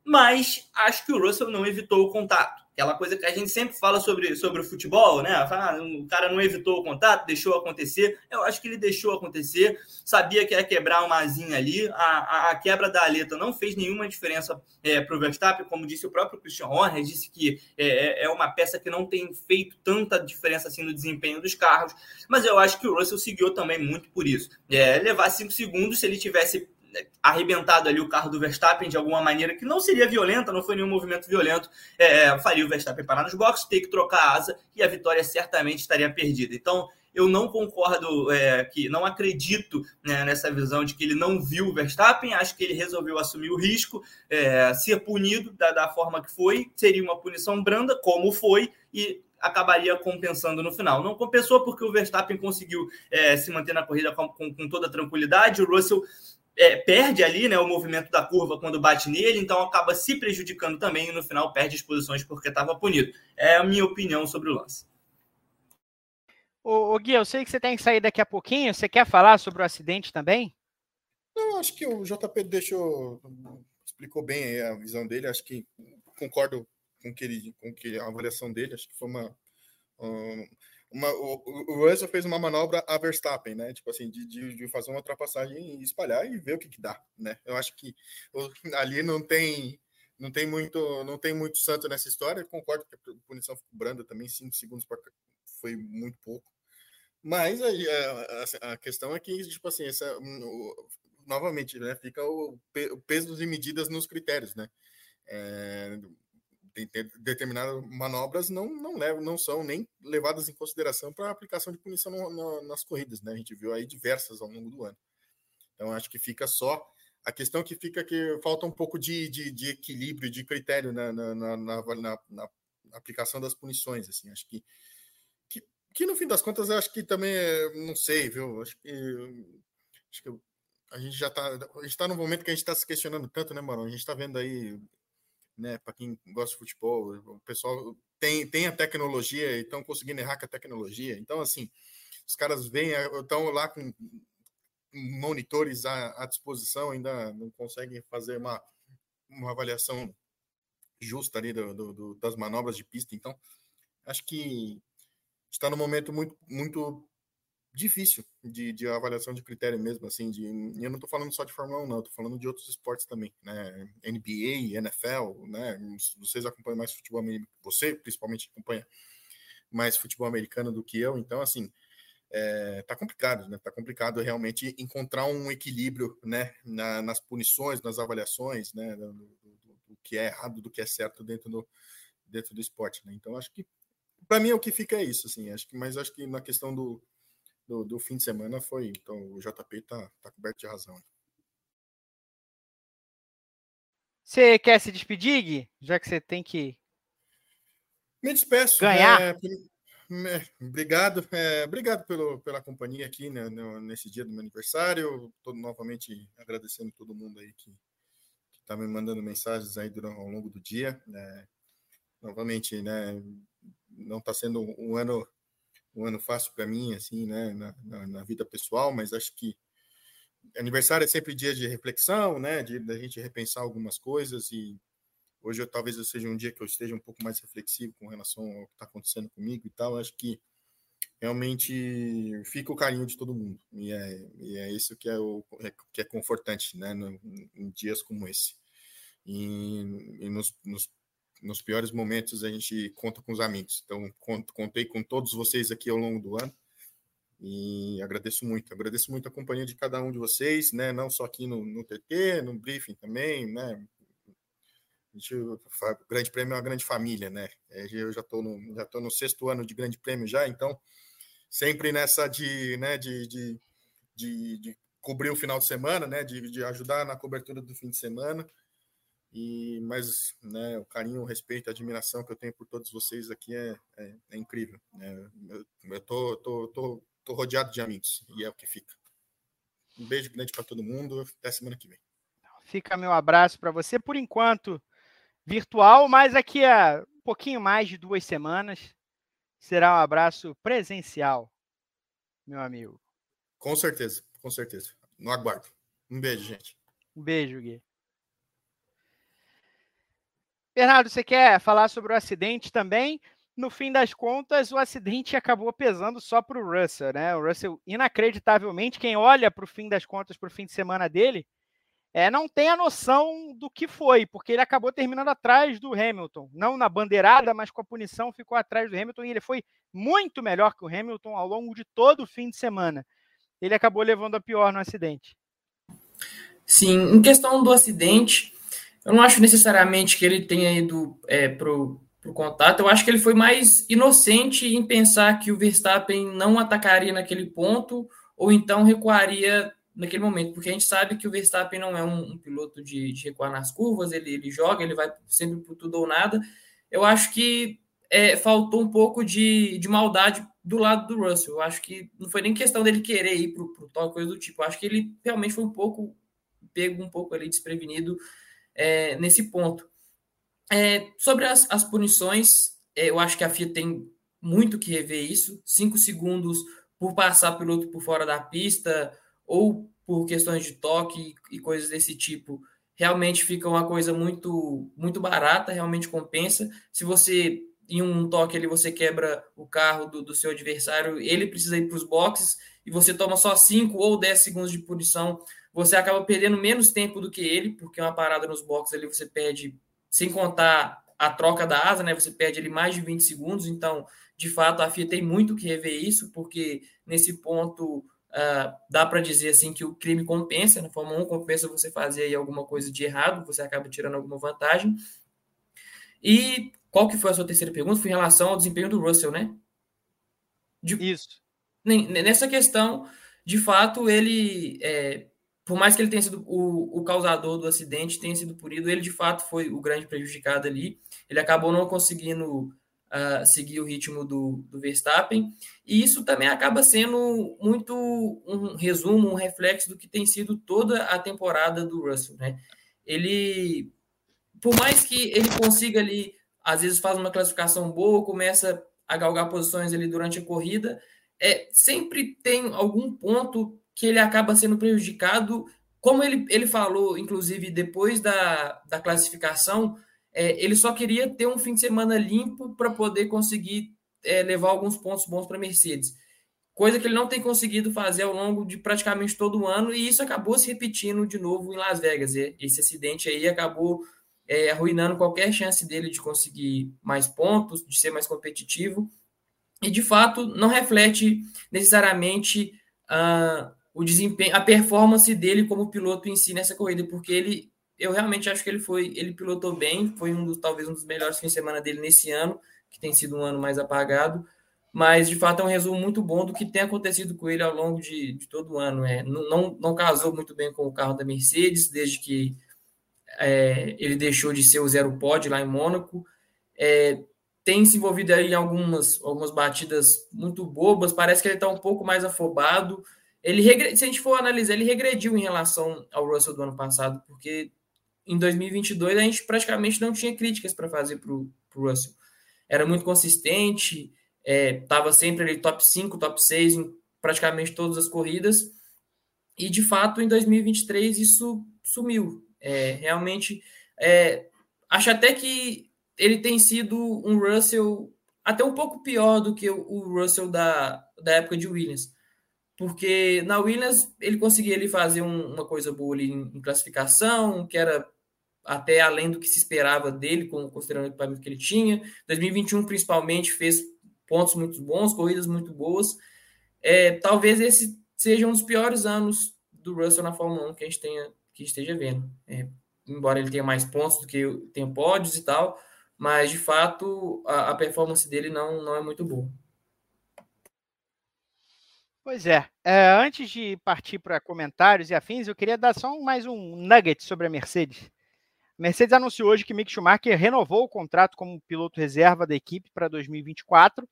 Mas acho que o Russell não evitou o contato. Aquela coisa que a gente sempre fala sobre, sobre o futebol, né? Ah, o cara não evitou o contato, deixou acontecer. Eu acho que ele deixou acontecer, sabia que ia quebrar uma asinha ali. A, a, a quebra da aleta não fez nenhuma diferença é, para o Verstappen, como disse o próprio Christian Horner, disse que é, é, é uma peça que não tem feito tanta diferença assim no desempenho dos carros. Mas eu acho que o Russell seguiu também muito por isso. É, levar cinco segundos, se ele tivesse arrebentado ali o carro do Verstappen de alguma maneira que não seria violenta, não foi nenhum movimento violento, é, faria o Verstappen parar nos boxes, ter que trocar a asa e a vitória certamente estaria perdida. Então, eu não concordo, é, que não acredito né, nessa visão de que ele não viu o Verstappen, acho que ele resolveu assumir o risco, é, ser punido da, da forma que foi, seria uma punição branda, como foi, e acabaria compensando no final. Não compensou porque o Verstappen conseguiu é, se manter na corrida com, com, com toda tranquilidade, o Russell é, perde ali né, o movimento da curva quando bate nele, então acaba se prejudicando também e no final perde as posições porque estava punido. É a minha opinião sobre o lance. Ô, ô, Gui, eu sei que você tem que sair daqui a pouquinho. Você quer falar sobre o acidente também? Não, acho que o JP deixou, explicou bem a visão dele. Acho que concordo com que ele, com que a avaliação dele. Acho que foi uma, um, uma, o, o Russell fez uma manobra a Verstappen, né? Tipo assim, de, de, de, fazer uma ultrapassagem e espalhar e ver o que, que dá, né? Eu acho que ali não tem não tem muito não tem muito santo nessa história. concordo que a punição branda também, cinco segundos pra, foi muito pouco. Mas a, a, a, questão é que, tipo assim, essa, novamente, né, fica o, o peso das medidas nos critérios, né? É, tem, determinadas manobras não não levam, não são nem levadas em consideração para aplicação de punição no, no, nas corridas, né? A gente viu aí diversas ao longo do ano. Então acho que fica só a questão que fica que falta um pouco de, de, de equilíbrio, de critério na na, na, na, na, aplicação das punições, assim. Acho que, que que no fim das contas acho que também não sei, viu? Acho que acho que a gente já está a está num momento que a gente está se questionando tanto, né, mano? A gente está vendo aí né? Para quem gosta de futebol, o pessoal tem, tem a tecnologia e estão conseguindo errar com a tecnologia. Então, assim, os caras vêm, estão lá com monitores à, à, disposição, ainda não conseguem fazer uma, uma avaliação justa ali do, do, das manobras de pista. Então, acho que está num momento muito, muito difícil de, de, avaliação de critério mesmo, assim, de, eu não estou falando só de Fórmula 1, não, estou falando de outros esportes também, né, NBA, NFL, né, vocês acompanham mais futebol americano, você principalmente acompanha mais futebol americano do que eu, então, assim, é, tá complicado, né, tá complicado realmente encontrar um equilíbrio, né, na, nas punições, nas avaliações, né, do, do, do, que é errado, do que é certo dentro do, dentro do esporte, né, então acho que, para mim, o que fica é isso, assim, acho que, mas acho que na questão do do, do fim de semana foi. Então o JP tá, tá coberto de razão. Você quer se despedir, Gui? Já que você tem que. Me despeço. Ganhar. É, é, obrigado. É, obrigado pelo, pela companhia aqui né, nesse dia do meu aniversário. Estou novamente agradecendo todo mundo aí que está me mandando mensagens aí durante, ao longo do dia. É, novamente, né, não está sendo um ano um ano fácil para mim, assim, né, na, na, na, vida pessoal, mas acho que aniversário é sempre dia de reflexão, né, de da gente repensar algumas coisas e hoje eu, talvez eu seja um dia que eu esteja um pouco mais reflexivo com relação ao que está acontecendo comigo e tal. Acho que realmente fica o carinho de todo mundo e é, e é isso que é o é, que é confortante, né, no, em dias como esse. E, e nos, nos nos piores momentos a gente conta com os amigos. Então, contei com todos vocês aqui ao longo do ano e agradeço muito. Agradeço muito a companhia de cada um de vocês, né? Não só aqui no, no TT, no briefing também, né? A gente, o Grande Prêmio é uma grande família, né? É, eu já estou no, já no sexto ano de Grande Prêmio já, então sempre nessa de, né, de, de, de, de cobrir o final de semana, né? De, de ajudar na cobertura do fim de semana. E, mas né, o carinho, o respeito, a admiração que eu tenho por todos vocês aqui é, é, é incrível. Né? Eu, tô, tô, tô, tô, rodeado de amigos e é o que fica. Um beijo grande para todo mundo. Até semana que vem. Fica meu abraço para você, por enquanto virtual, mas aqui a um pouquinho mais de duas semanas será um abraço presencial, meu amigo. Com certeza, com certeza. No aguardo. Um beijo, gente. Um beijo, Gui. Bernardo, você quer falar sobre o acidente também? No fim das contas, o acidente acabou pesando só para o Russell, né? O Russell, inacreditavelmente, quem olha para o fim das contas, para o fim de semana dele, é, não tem a noção do que foi, porque ele acabou terminando atrás do Hamilton. Não na bandeirada, mas com a punição ficou atrás do Hamilton e ele foi muito melhor que o Hamilton ao longo de todo o fim de semana. Ele acabou levando a pior no acidente. Sim, em questão do acidente, eu não acho necessariamente que ele tenha ido é, pro, pro contato. Eu acho que ele foi mais inocente em pensar que o Verstappen não atacaria naquele ponto ou então recuaria naquele momento, porque a gente sabe que o Verstappen não é um, um piloto de, de, recuar nas curvas, ele, ele joga, ele vai sempre por tudo ou nada. Eu acho que é, faltou um pouco de, de maldade do lado do Russell. Eu acho que não foi nem questão dele querer ir para o tal coisa do tipo. Eu acho que ele realmente foi um pouco pego um pouco ali desprevenido é, nesse ponto. É, sobre as, as punições, é, eu acho que a FIA tem muito que rever isso. Cinco segundos por passar piloto por fora da pista ou por questões de toque e coisas desse tipo, realmente fica uma coisa muito muito barata, realmente compensa. Se você em um toque ali você quebra o carro do, do seu adversário, ele precisa ir para os boxes e você toma só 5 ou 10 segundos de punição você acaba perdendo menos tempo do que ele, porque uma parada nos boxes ali você perde, sem contar a troca da asa, né? Você perde ali mais de 20 segundos. Então, de fato, a FIA tem muito que rever isso, porque nesse ponto uh, dá para dizer assim que o crime compensa. Na Fórmula 1 compensa você fazer aí alguma coisa de errado, você acaba tirando alguma vantagem. E qual que foi a sua terceira pergunta? Foi em relação ao desempenho do Russell, né? De... Isso. Nessa questão, de fato, ele é, por mais que ele tenha sido o, o, causador do acidente, tenha sido punido, ele de fato foi o grande prejudicado ali. Ele acabou não conseguindo uh, seguir o ritmo do, do, Verstappen, e isso também acaba sendo muito um resumo, um reflexo do que tem sido toda a temporada do Russell. Né? Ele, por mais que ele consiga ali, às vezes faz uma classificação boa, começa a galgar posições ali durante a corrida, é, sempre tem algum ponto que ele acaba sendo prejudicado. Como ele, ele falou, inclusive, depois da, da classificação, é, ele só queria ter um fim de semana limpo para poder conseguir é, levar alguns pontos bons para a Mercedes. Coisa que ele não tem conseguido fazer ao longo de praticamente todo o ano, e isso acabou se repetindo de novo em Las Vegas. Esse acidente aí acabou é, arruinando qualquer chance dele de conseguir mais pontos, de ser mais competitivo, e de fato não reflete necessariamente. Uh, o desempenho, a performance dele como piloto em si nessa corrida, porque ele, eu realmente acho que ele foi, ele pilotou bem, foi um dos talvez um dos melhores fins de semana dele nesse ano, que tem sido um ano mais apagado, mas de fato é um resumo muito bom do que tem acontecido com ele ao longo de, de todo o ano. É, não, não, não casou muito bem com o carro da Mercedes desde que é, ele deixou de ser o zero pod lá em Mônaco. É, tem se envolvido aí em algumas, algumas batidas muito bobas, parece que ele está um pouco mais afobado. Ele se a gente for analisar, ele regrediu em relação ao Russell do ano passado, porque em 2022 a gente praticamente não tinha críticas para fazer para o Russell. Era muito consistente, estava é, sempre ali top 5, top 6 em praticamente todas as corridas. E de fato, em 2023 isso sumiu. É, realmente, é, acho até que ele tem sido um Russell até um pouco pior do que o Russell da, da época de Williams porque na Williams ele conseguia ele fazer um, uma coisa boa ali em, em, classificação, que era até além do que se esperava dele, considerando o equipamento que ele tinha. 2021, principalmente, fez pontos muito bons, corridas muito boas. É, talvez esse seja um dos piores anos do Russell na Fórmula 1 que a gente tenha, que esteja vendo. É, embora ele tenha mais pontos do que tem pódios e tal, mas de fato a, a performance dele não, não é muito boa. Pois é. é. Antes de partir para comentários e afins, eu queria dar só mais um nugget sobre a Mercedes. A Mercedes anunciou hoje que Mick Schumacher renovou o contrato como piloto reserva da equipe para 2024.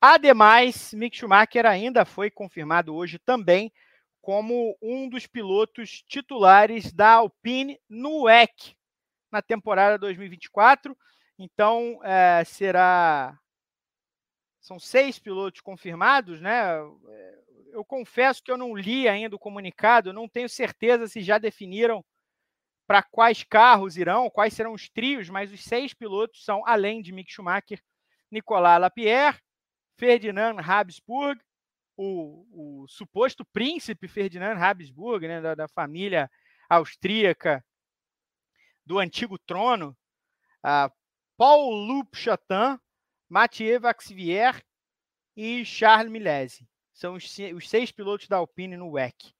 Ademais, Mick Schumacher ainda foi confirmado hoje também como um dos pilotos titulares da Alpine no WEC na temporada 2024. Então, é, será são seis pilotos confirmados, né? Eh, eu confesso que eu não li ainda o comunicado, não tenho certeza se já definiram para quais carros irão, quais serão os trios, mas os seis pilotos são, além de Mick Schumacher, Nicolas Lapierre, Ferdinand Habsburg, o, o suposto príncipe Ferdinand Habsburg, né, da, da família austríaca do antigo trono, uh, Paul Loup Chatin, Mathieu Vaxivier e Charles Milesi. São os, seis pilotos da Alpine no WEC.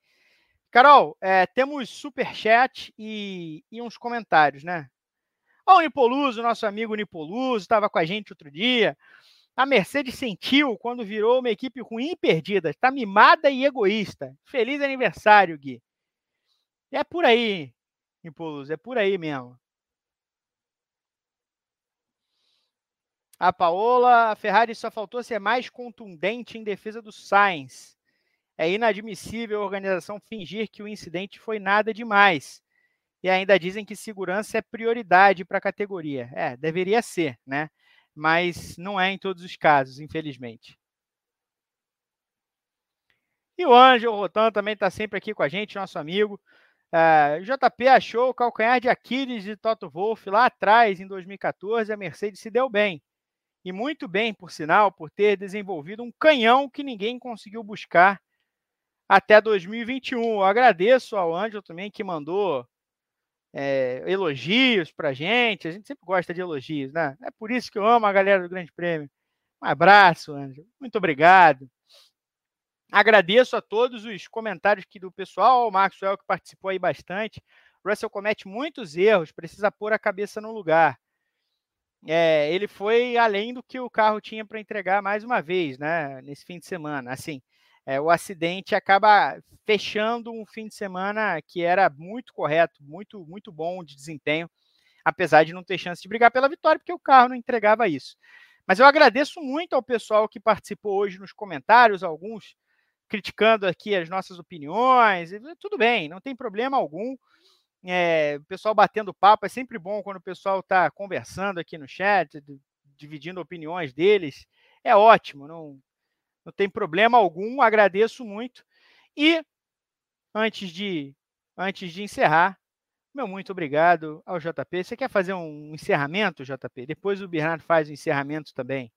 Carol, é, temos super chat e, e, uns comentários, né? Ó, o Nipoluso, nosso amigo Nipoluso, estava com a gente outro dia. A Mercedes sentiu quando virou uma equipe ruim e perdida. Está mimada e egoísta. Feliz aniversário, Gui. É por aí, Nipoluso, é por aí mesmo. A Paola, a Ferrari só faltou ser mais contundente em defesa do Sainz. É inadmissível a organização fingir que o incidente foi nada demais. E ainda dizem que segurança é prioridade para a categoria. É, deveria ser, né? mas não é em todos os casos, infelizmente. E o Ângelo Rotan também está sempre aqui com a gente, nosso amigo. Uh, é, JP achou o calcanhar de Aquiles de Toto Wolff lá atrás, em 2014, a Mercedes se deu bem. E muito bem, por sinal, por ter desenvolvido um canhão que ninguém conseguiu buscar até 2021. Eu agradeço ao Ângelo também, que mandou é, elogios para gente. A gente sempre gosta de elogios, né? É por isso que eu amo a galera do Grande Prêmio. Um abraço, Ângelo. Muito obrigado. Agradeço a todos os comentários aqui do pessoal, o Maxwell que participou aí bastante. Russell comete muitos erros, precisa pôr a cabeça no lugar. É, ele foi além do que o carro tinha para entregar mais uma vez, né? Nesse fim de semana. Assim, é, o acidente acaba fechando um fim de semana que era muito correto, muito, muito bom de desempenho, apesar de não ter chance de brigar pela vitória, porque o carro não entregava isso. Mas eu agradeço muito ao pessoal que participou hoje nos comentários, alguns criticando aqui as nossas opiniões. Tudo bem, não tem problema algum. É, o pessoal batendo papo é sempre bom quando o pessoal está conversando aqui no chat, dividindo opiniões deles. É ótimo, não, não tem problema algum, agradeço muito. E antes de antes de encerrar, meu muito obrigado ao JP. Você quer fazer um encerramento, JP? Depois o Bernardo faz o encerramento também.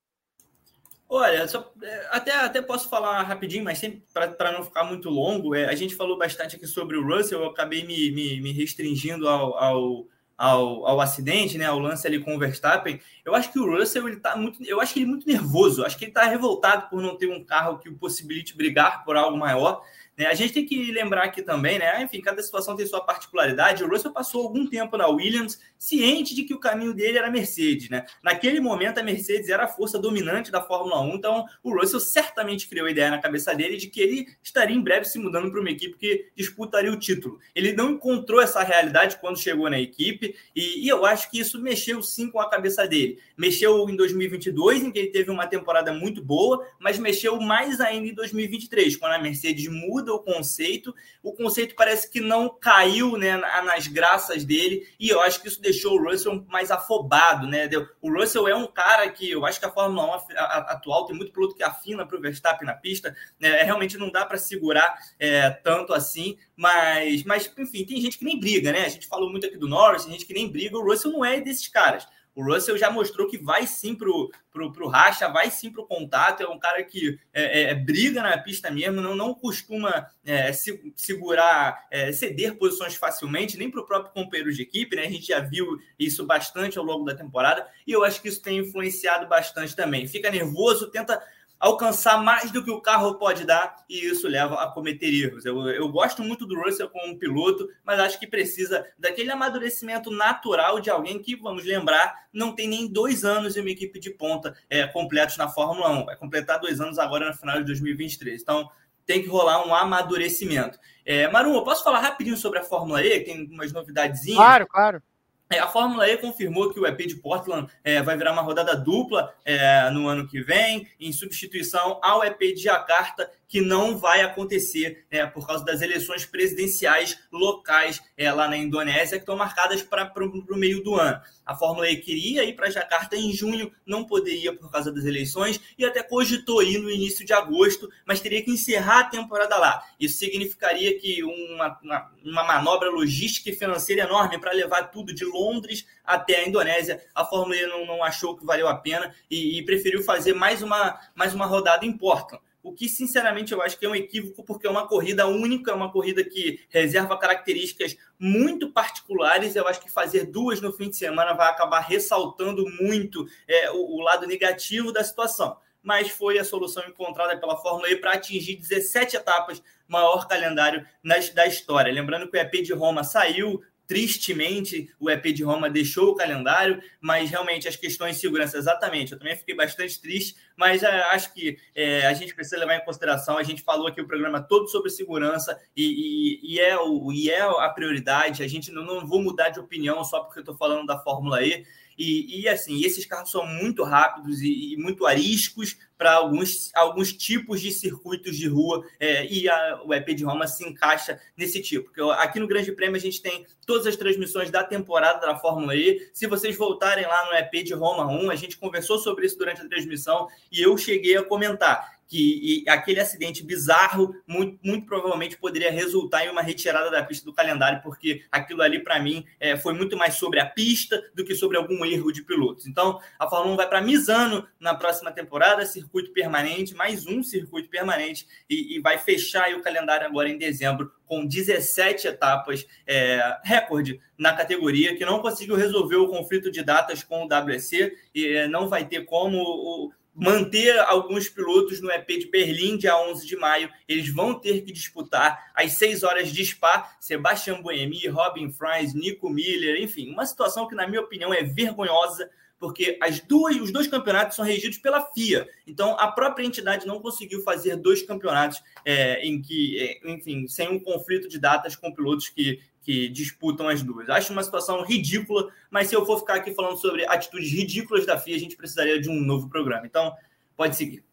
Olha, só, é, até, até posso falar rapidinho, mas sempre para não ficar muito longo, é, a gente falou bastante aqui sobre o Russell, eu acabei me, me, me restringindo ao, ao ao, ao acidente, né, ao lance ali com o Verstappen, eu acho que o Russell ele tá muito, eu acho que ele é muito nervoso, acho que ele está revoltado por não ter um carro que o possibilite brigar por algo maior. Né? A gente tem que lembrar aqui também, né? Enfim, cada situação tem sua particularidade. O Russell passou algum tempo na Williams, ciente de que o caminho dele era a Mercedes, né? Naquele momento, a Mercedes era a força dominante da Fórmula 1, então o Russell certamente criou a ideia na cabeça dele de que ele estaria em breve se mudando para uma equipe que disputaria o título. Ele não encontrou essa realidade quando chegou na equipe, e, e eu acho que isso mexeu sim com a cabeça dele. Mexeu em 2022, em que ele teve uma temporada muito boa, mas mexeu mais ainda em 2023, quando a Mercedes muda muda o conceito. O conceito parece que não caiu né, nas graças dele, e eu acho que isso deixou o Russell mais afobado. Né? O Russell é um cara que eu acho que a Fórmula 1 atual tem muito piloto que afina para o Verstappen na pista, né? realmente não dá para segurar é, tanto assim, mas, mas enfim, tem gente que nem briga, né? A gente falou muito aqui do Norris, tem gente que nem briga, o Russell não é desses caras. O Russell já mostrou que vai sim pro, pro, pro racha, vai sim pro contato, é um cara que é, é, é briga na pista mesmo, não, não costuma é, se, segurar, é, ceder posições facilmente, nem para o próprio companheiro de equipe, né? A gente já viu isso bastante ao longo da temporada, e eu acho que isso tem influenciado bastante também. Fica nervoso, tenta alcançar mais do que o carro pode dar e isso leva a cometer erros. Eu, eu gosto muito do Russell como piloto, mas acho que precisa daquele amadurecimento natural de alguém que, vamos lembrar, não tem nem dois anos em uma equipe de ponta é, completos na Fórmula 1. Vai completar dois anos agora no final de 2023. Então, tem que rolar um amadurecimento. É, Maru, eu posso falar rapidinho sobre a Fórmula E, tem umas novidadezinhas? Claro, claro. É, a Fórmula E confirmou que o EP de Portland é, vai virar uma rodada dupla é, no ano que vem, em substituição ao EP de Jakarta, que não vai acontecer né, por causa das eleições presidenciais locais é, lá na Indonésia, que estão marcadas para o meio do ano. A Fórmula E queria ir para Jacarta em junho, não poderia por causa das eleições, e até cogitou ir no início de agosto, mas teria que encerrar a temporada lá. Isso significaria que uma, uma, uma manobra logística e financeira enorme para levar tudo de Londres até a Indonésia. A Fórmula E não, não achou que valeu a pena e, e preferiu fazer mais uma, mais uma rodada em Portland o que sinceramente eu acho que é um equívoco, porque é uma corrida única, é uma corrida que reserva características muito particulares. Eu acho que fazer duas no fim de semana vai acabar ressaltando muito é, o, o lado negativo da situação. Mas foi a solução encontrada pela Fórmula E para atingir 17 etapas, maior calendário nas, da história. Lembrando que o EP de Roma saiu Tristemente, o EP de Roma deixou o calendário, mas realmente as questões de segurança, exatamente. Eu também fiquei bastante triste, mas é, acho que é, a gente precisa levar em consideração. A gente falou aqui o programa todo sobre segurança e, e, e é, o, e é a prioridade. A gente não, não vou mudar de opinião só porque eu estou falando da Fórmula E. E, e, assim, esses carros são muito rápidos e, e muito ariscos para alguns, alguns tipos de circuitos de rua é, e a, o EP de Roma se encaixa nesse tipo. Porque aqui no Grande Prêmio a gente tem todas as transmissões da temporada da Fórmula E. Se vocês voltarem lá no EP de Roma 1, a gente conversou sobre isso durante a transmissão e eu cheguei a comentar que aquele acidente bizarro muito, muito, provavelmente poderia resultar em uma retirada da pista do calendário, porque aquilo ali, para mim, é, foi muito mais sobre a pista do que sobre algum erro de pilotos. Então, a Fórmula 1 vai para Misano na próxima temporada, circuito permanente, mais um circuito permanente, e, e vai fechar o calendário agora em dezembro com 17 etapas, é, recorde na categoria, que não conseguiu resolver o conflito de datas com o WC, e é, não vai ter como o, manter alguns pilotos no EP de Berlim, dia 11 de maio. Eles vão ter que disputar às 6 horas de Spa, Sebastian Buemi, Robin Fries, Nico Miller, enfim, uma situação que, na minha opinião, é vergonhosa, porque as duas, os dois campeonatos são regidos pela FIA. Então, a própria entidade não conseguiu fazer dois campeonatos é, em que, é, enfim, sem um conflito de datas com pilotos que que disputam as duas. Acho uma situação ridícula, mas se eu for ficar aqui falando sobre atitudes ridículas da FIA, a gente precisaria de um novo programa. Então, pode seguir.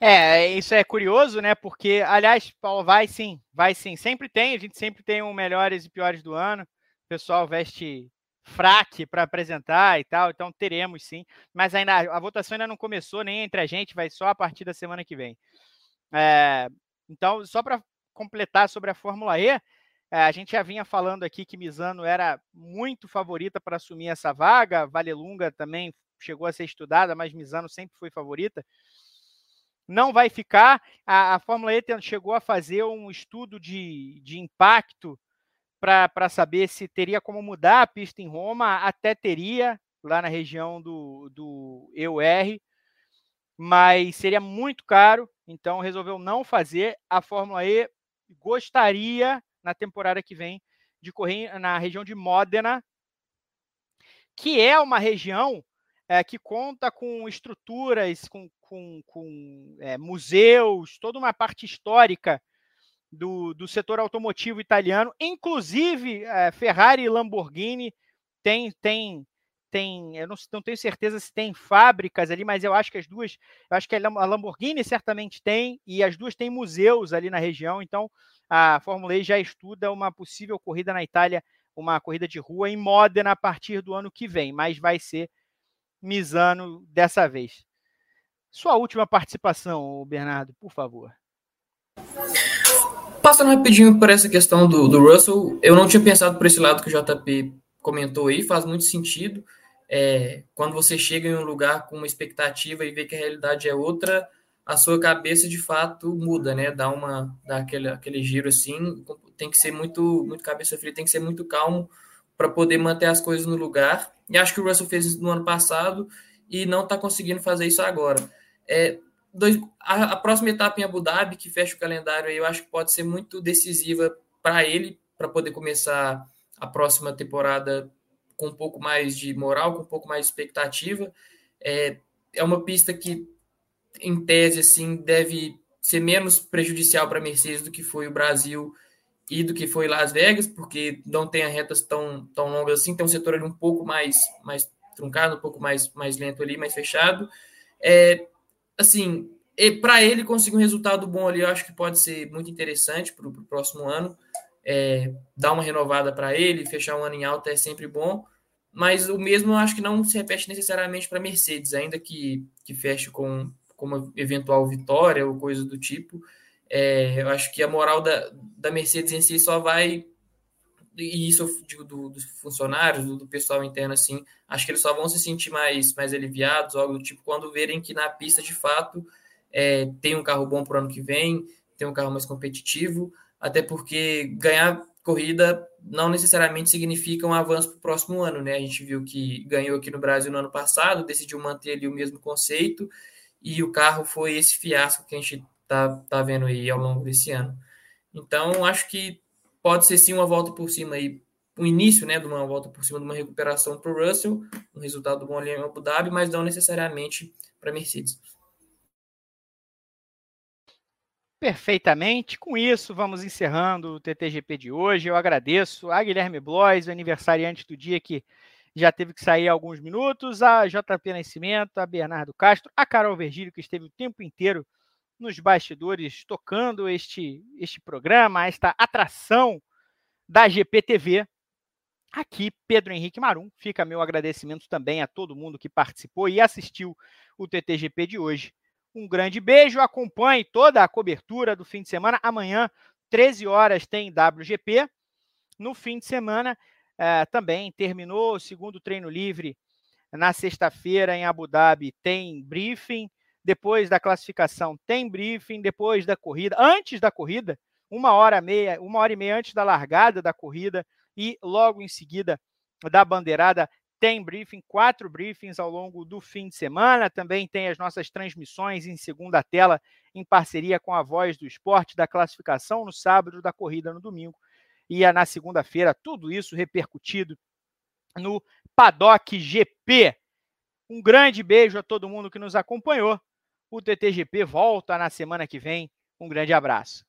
É, isso é curioso, né? Porque, aliás, Paulo, vai sim, vai sim. Sempre tem, a gente sempre tem um melhores e piores do ano. O pessoal veste fraque para apresentar e tal, então teremos sim. Mas ainda a votação ainda não começou nem entre a gente, vai só a partir da semana que vem. É, então, só para completar sobre a Fórmula E, a gente já vinha falando aqui que Misano era muito favorita para assumir essa vaga, Valelunga também chegou a ser estudada, mas Misano sempre foi favorita. Não vai ficar. A, a Fórmula E chegou a fazer um estudo de, de impacto para saber se teria como mudar a pista em Roma, até teria, lá na região do, do EUR, mas seria muito caro, então resolveu não fazer. A Fórmula E gostaria na temporada que vem de correr na região de Modena, que é uma região é, que conta com estruturas, com, com, com é, museus, toda uma parte histórica do, do setor automotivo italiano, inclusive é, Ferrari e Lamborghini tem, tem, tem, eu não, não, tenho certeza se tem fábricas ali, mas eu acho que as duas, eu acho que a Lamborghini certamente tem, e as duas têm museus ali na região, então a Fórmula E já estuda uma possível corrida na Itália, uma corrida de rua em Modena a partir do ano que vem, mas vai ser Misano dessa vez. Sua última participação, Bernardo, por favor. Passando rapidinho por essa questão do, do Russell, eu não tinha pensado por esse lado que o JP comentou aí, faz muito sentido. É, quando você chega em um lugar com uma expectativa e vê que a realidade é outra, a sua cabeça de fato muda, né? Dá uma dá aquele, aquele giro assim, tem que ser muito muito cabeça fria, tem que ser muito calmo para poder manter as coisas no lugar. E acho que o Russell fez isso no ano passado e não está conseguindo fazer isso agora. É, dois, a, a, próxima etapa em Abu Dhabi, que fecha o calendário, eu acho que pode ser muito decisiva para ele, para poder começar a próxima temporada com um pouco mais de moral, com um pouco mais de expectativa. É, é uma pista que em tese, assim, deve ser menos prejudicial para a Mercedes do que foi o Brasil e do que foi Las Vegas, porque não tem retas tão, tão longas assim, tem um setor ali um pouco mais, mais truncado, um pouco mais, mais lento ali, mais fechado. É, assim, para ele conseguir um resultado bom ali, eu acho que pode ser muito interessante para o próximo ano. É, dar uma renovada para ele, fechar um ano em alta é sempre bom, mas o mesmo eu acho que não se repete necessariamente para Mercedes, ainda que, que feche com, com uma eventual vitória ou coisa do tipo. É, eu acho que a moral da, da Mercedes em si só vai. E isso eu digo do, dos funcionários, do, do, pessoal interno, assim, acho que eles só vão se sentir mais, mais aliviados, algo do tipo, quando verem que na pista de fato é, tem um carro bom para o ano que vem, tem um carro mais competitivo, até porque ganhar corrida não necessariamente significa um avanço para o próximo ano, né? A gente viu que ganhou aqui no Brasil no ano passado, decidiu manter ali o mesmo conceito, e o carro foi esse fiasco que a gente tá, tá vendo aí ao longo desse ano. Então, acho que pode ser sim uma volta por cima aí, o início, né, de uma volta por cima de uma recuperação para o Russell, um resultado bom ali em Abu Dhabi, mas não necessariamente para Mercedes. Perfeitamente. Com isso, vamos encerrando o TTGP de hoje. Eu agradeço a Guilherme Blois, o aniversariante do dia que já teve que sair alguns minutos, a JP Nascimento, a Bernardo Castro, a Carol Vergílio, que esteve o tempo inteiro nos bastidores tocando este, este programa, esta atração da GPTV. Aqui, Pedro Henrique Marum. Fica meu agradecimento também a todo mundo que participou e assistiu o TTGP de hoje. Um grande beijo, acompanhe toda a cobertura do fim de semana. Amanhã, 13 horas, tem WGP. No fim de semana, eh, também terminou o segundo treino livre na sexta-feira em Abu Dhabi. Tem briefing. Depois da classificação, tem briefing. Depois da corrida, antes da corrida, uma hora, meia, uma hora e meia antes da largada da corrida e logo em seguida da bandeirada tem briefing, quatro briefings ao longo do fim de semana. Também tem as nossas transmissões em segunda tela, em parceria com a Voz do Esporte, da classificação no sábado, da corrida no domingo. E na segunda-feira, tudo isso repercutido no Paddock GP. Um grande beijo a todo mundo que nos acompanhou. O TTGP volta na semana que vem. Um grande abraço.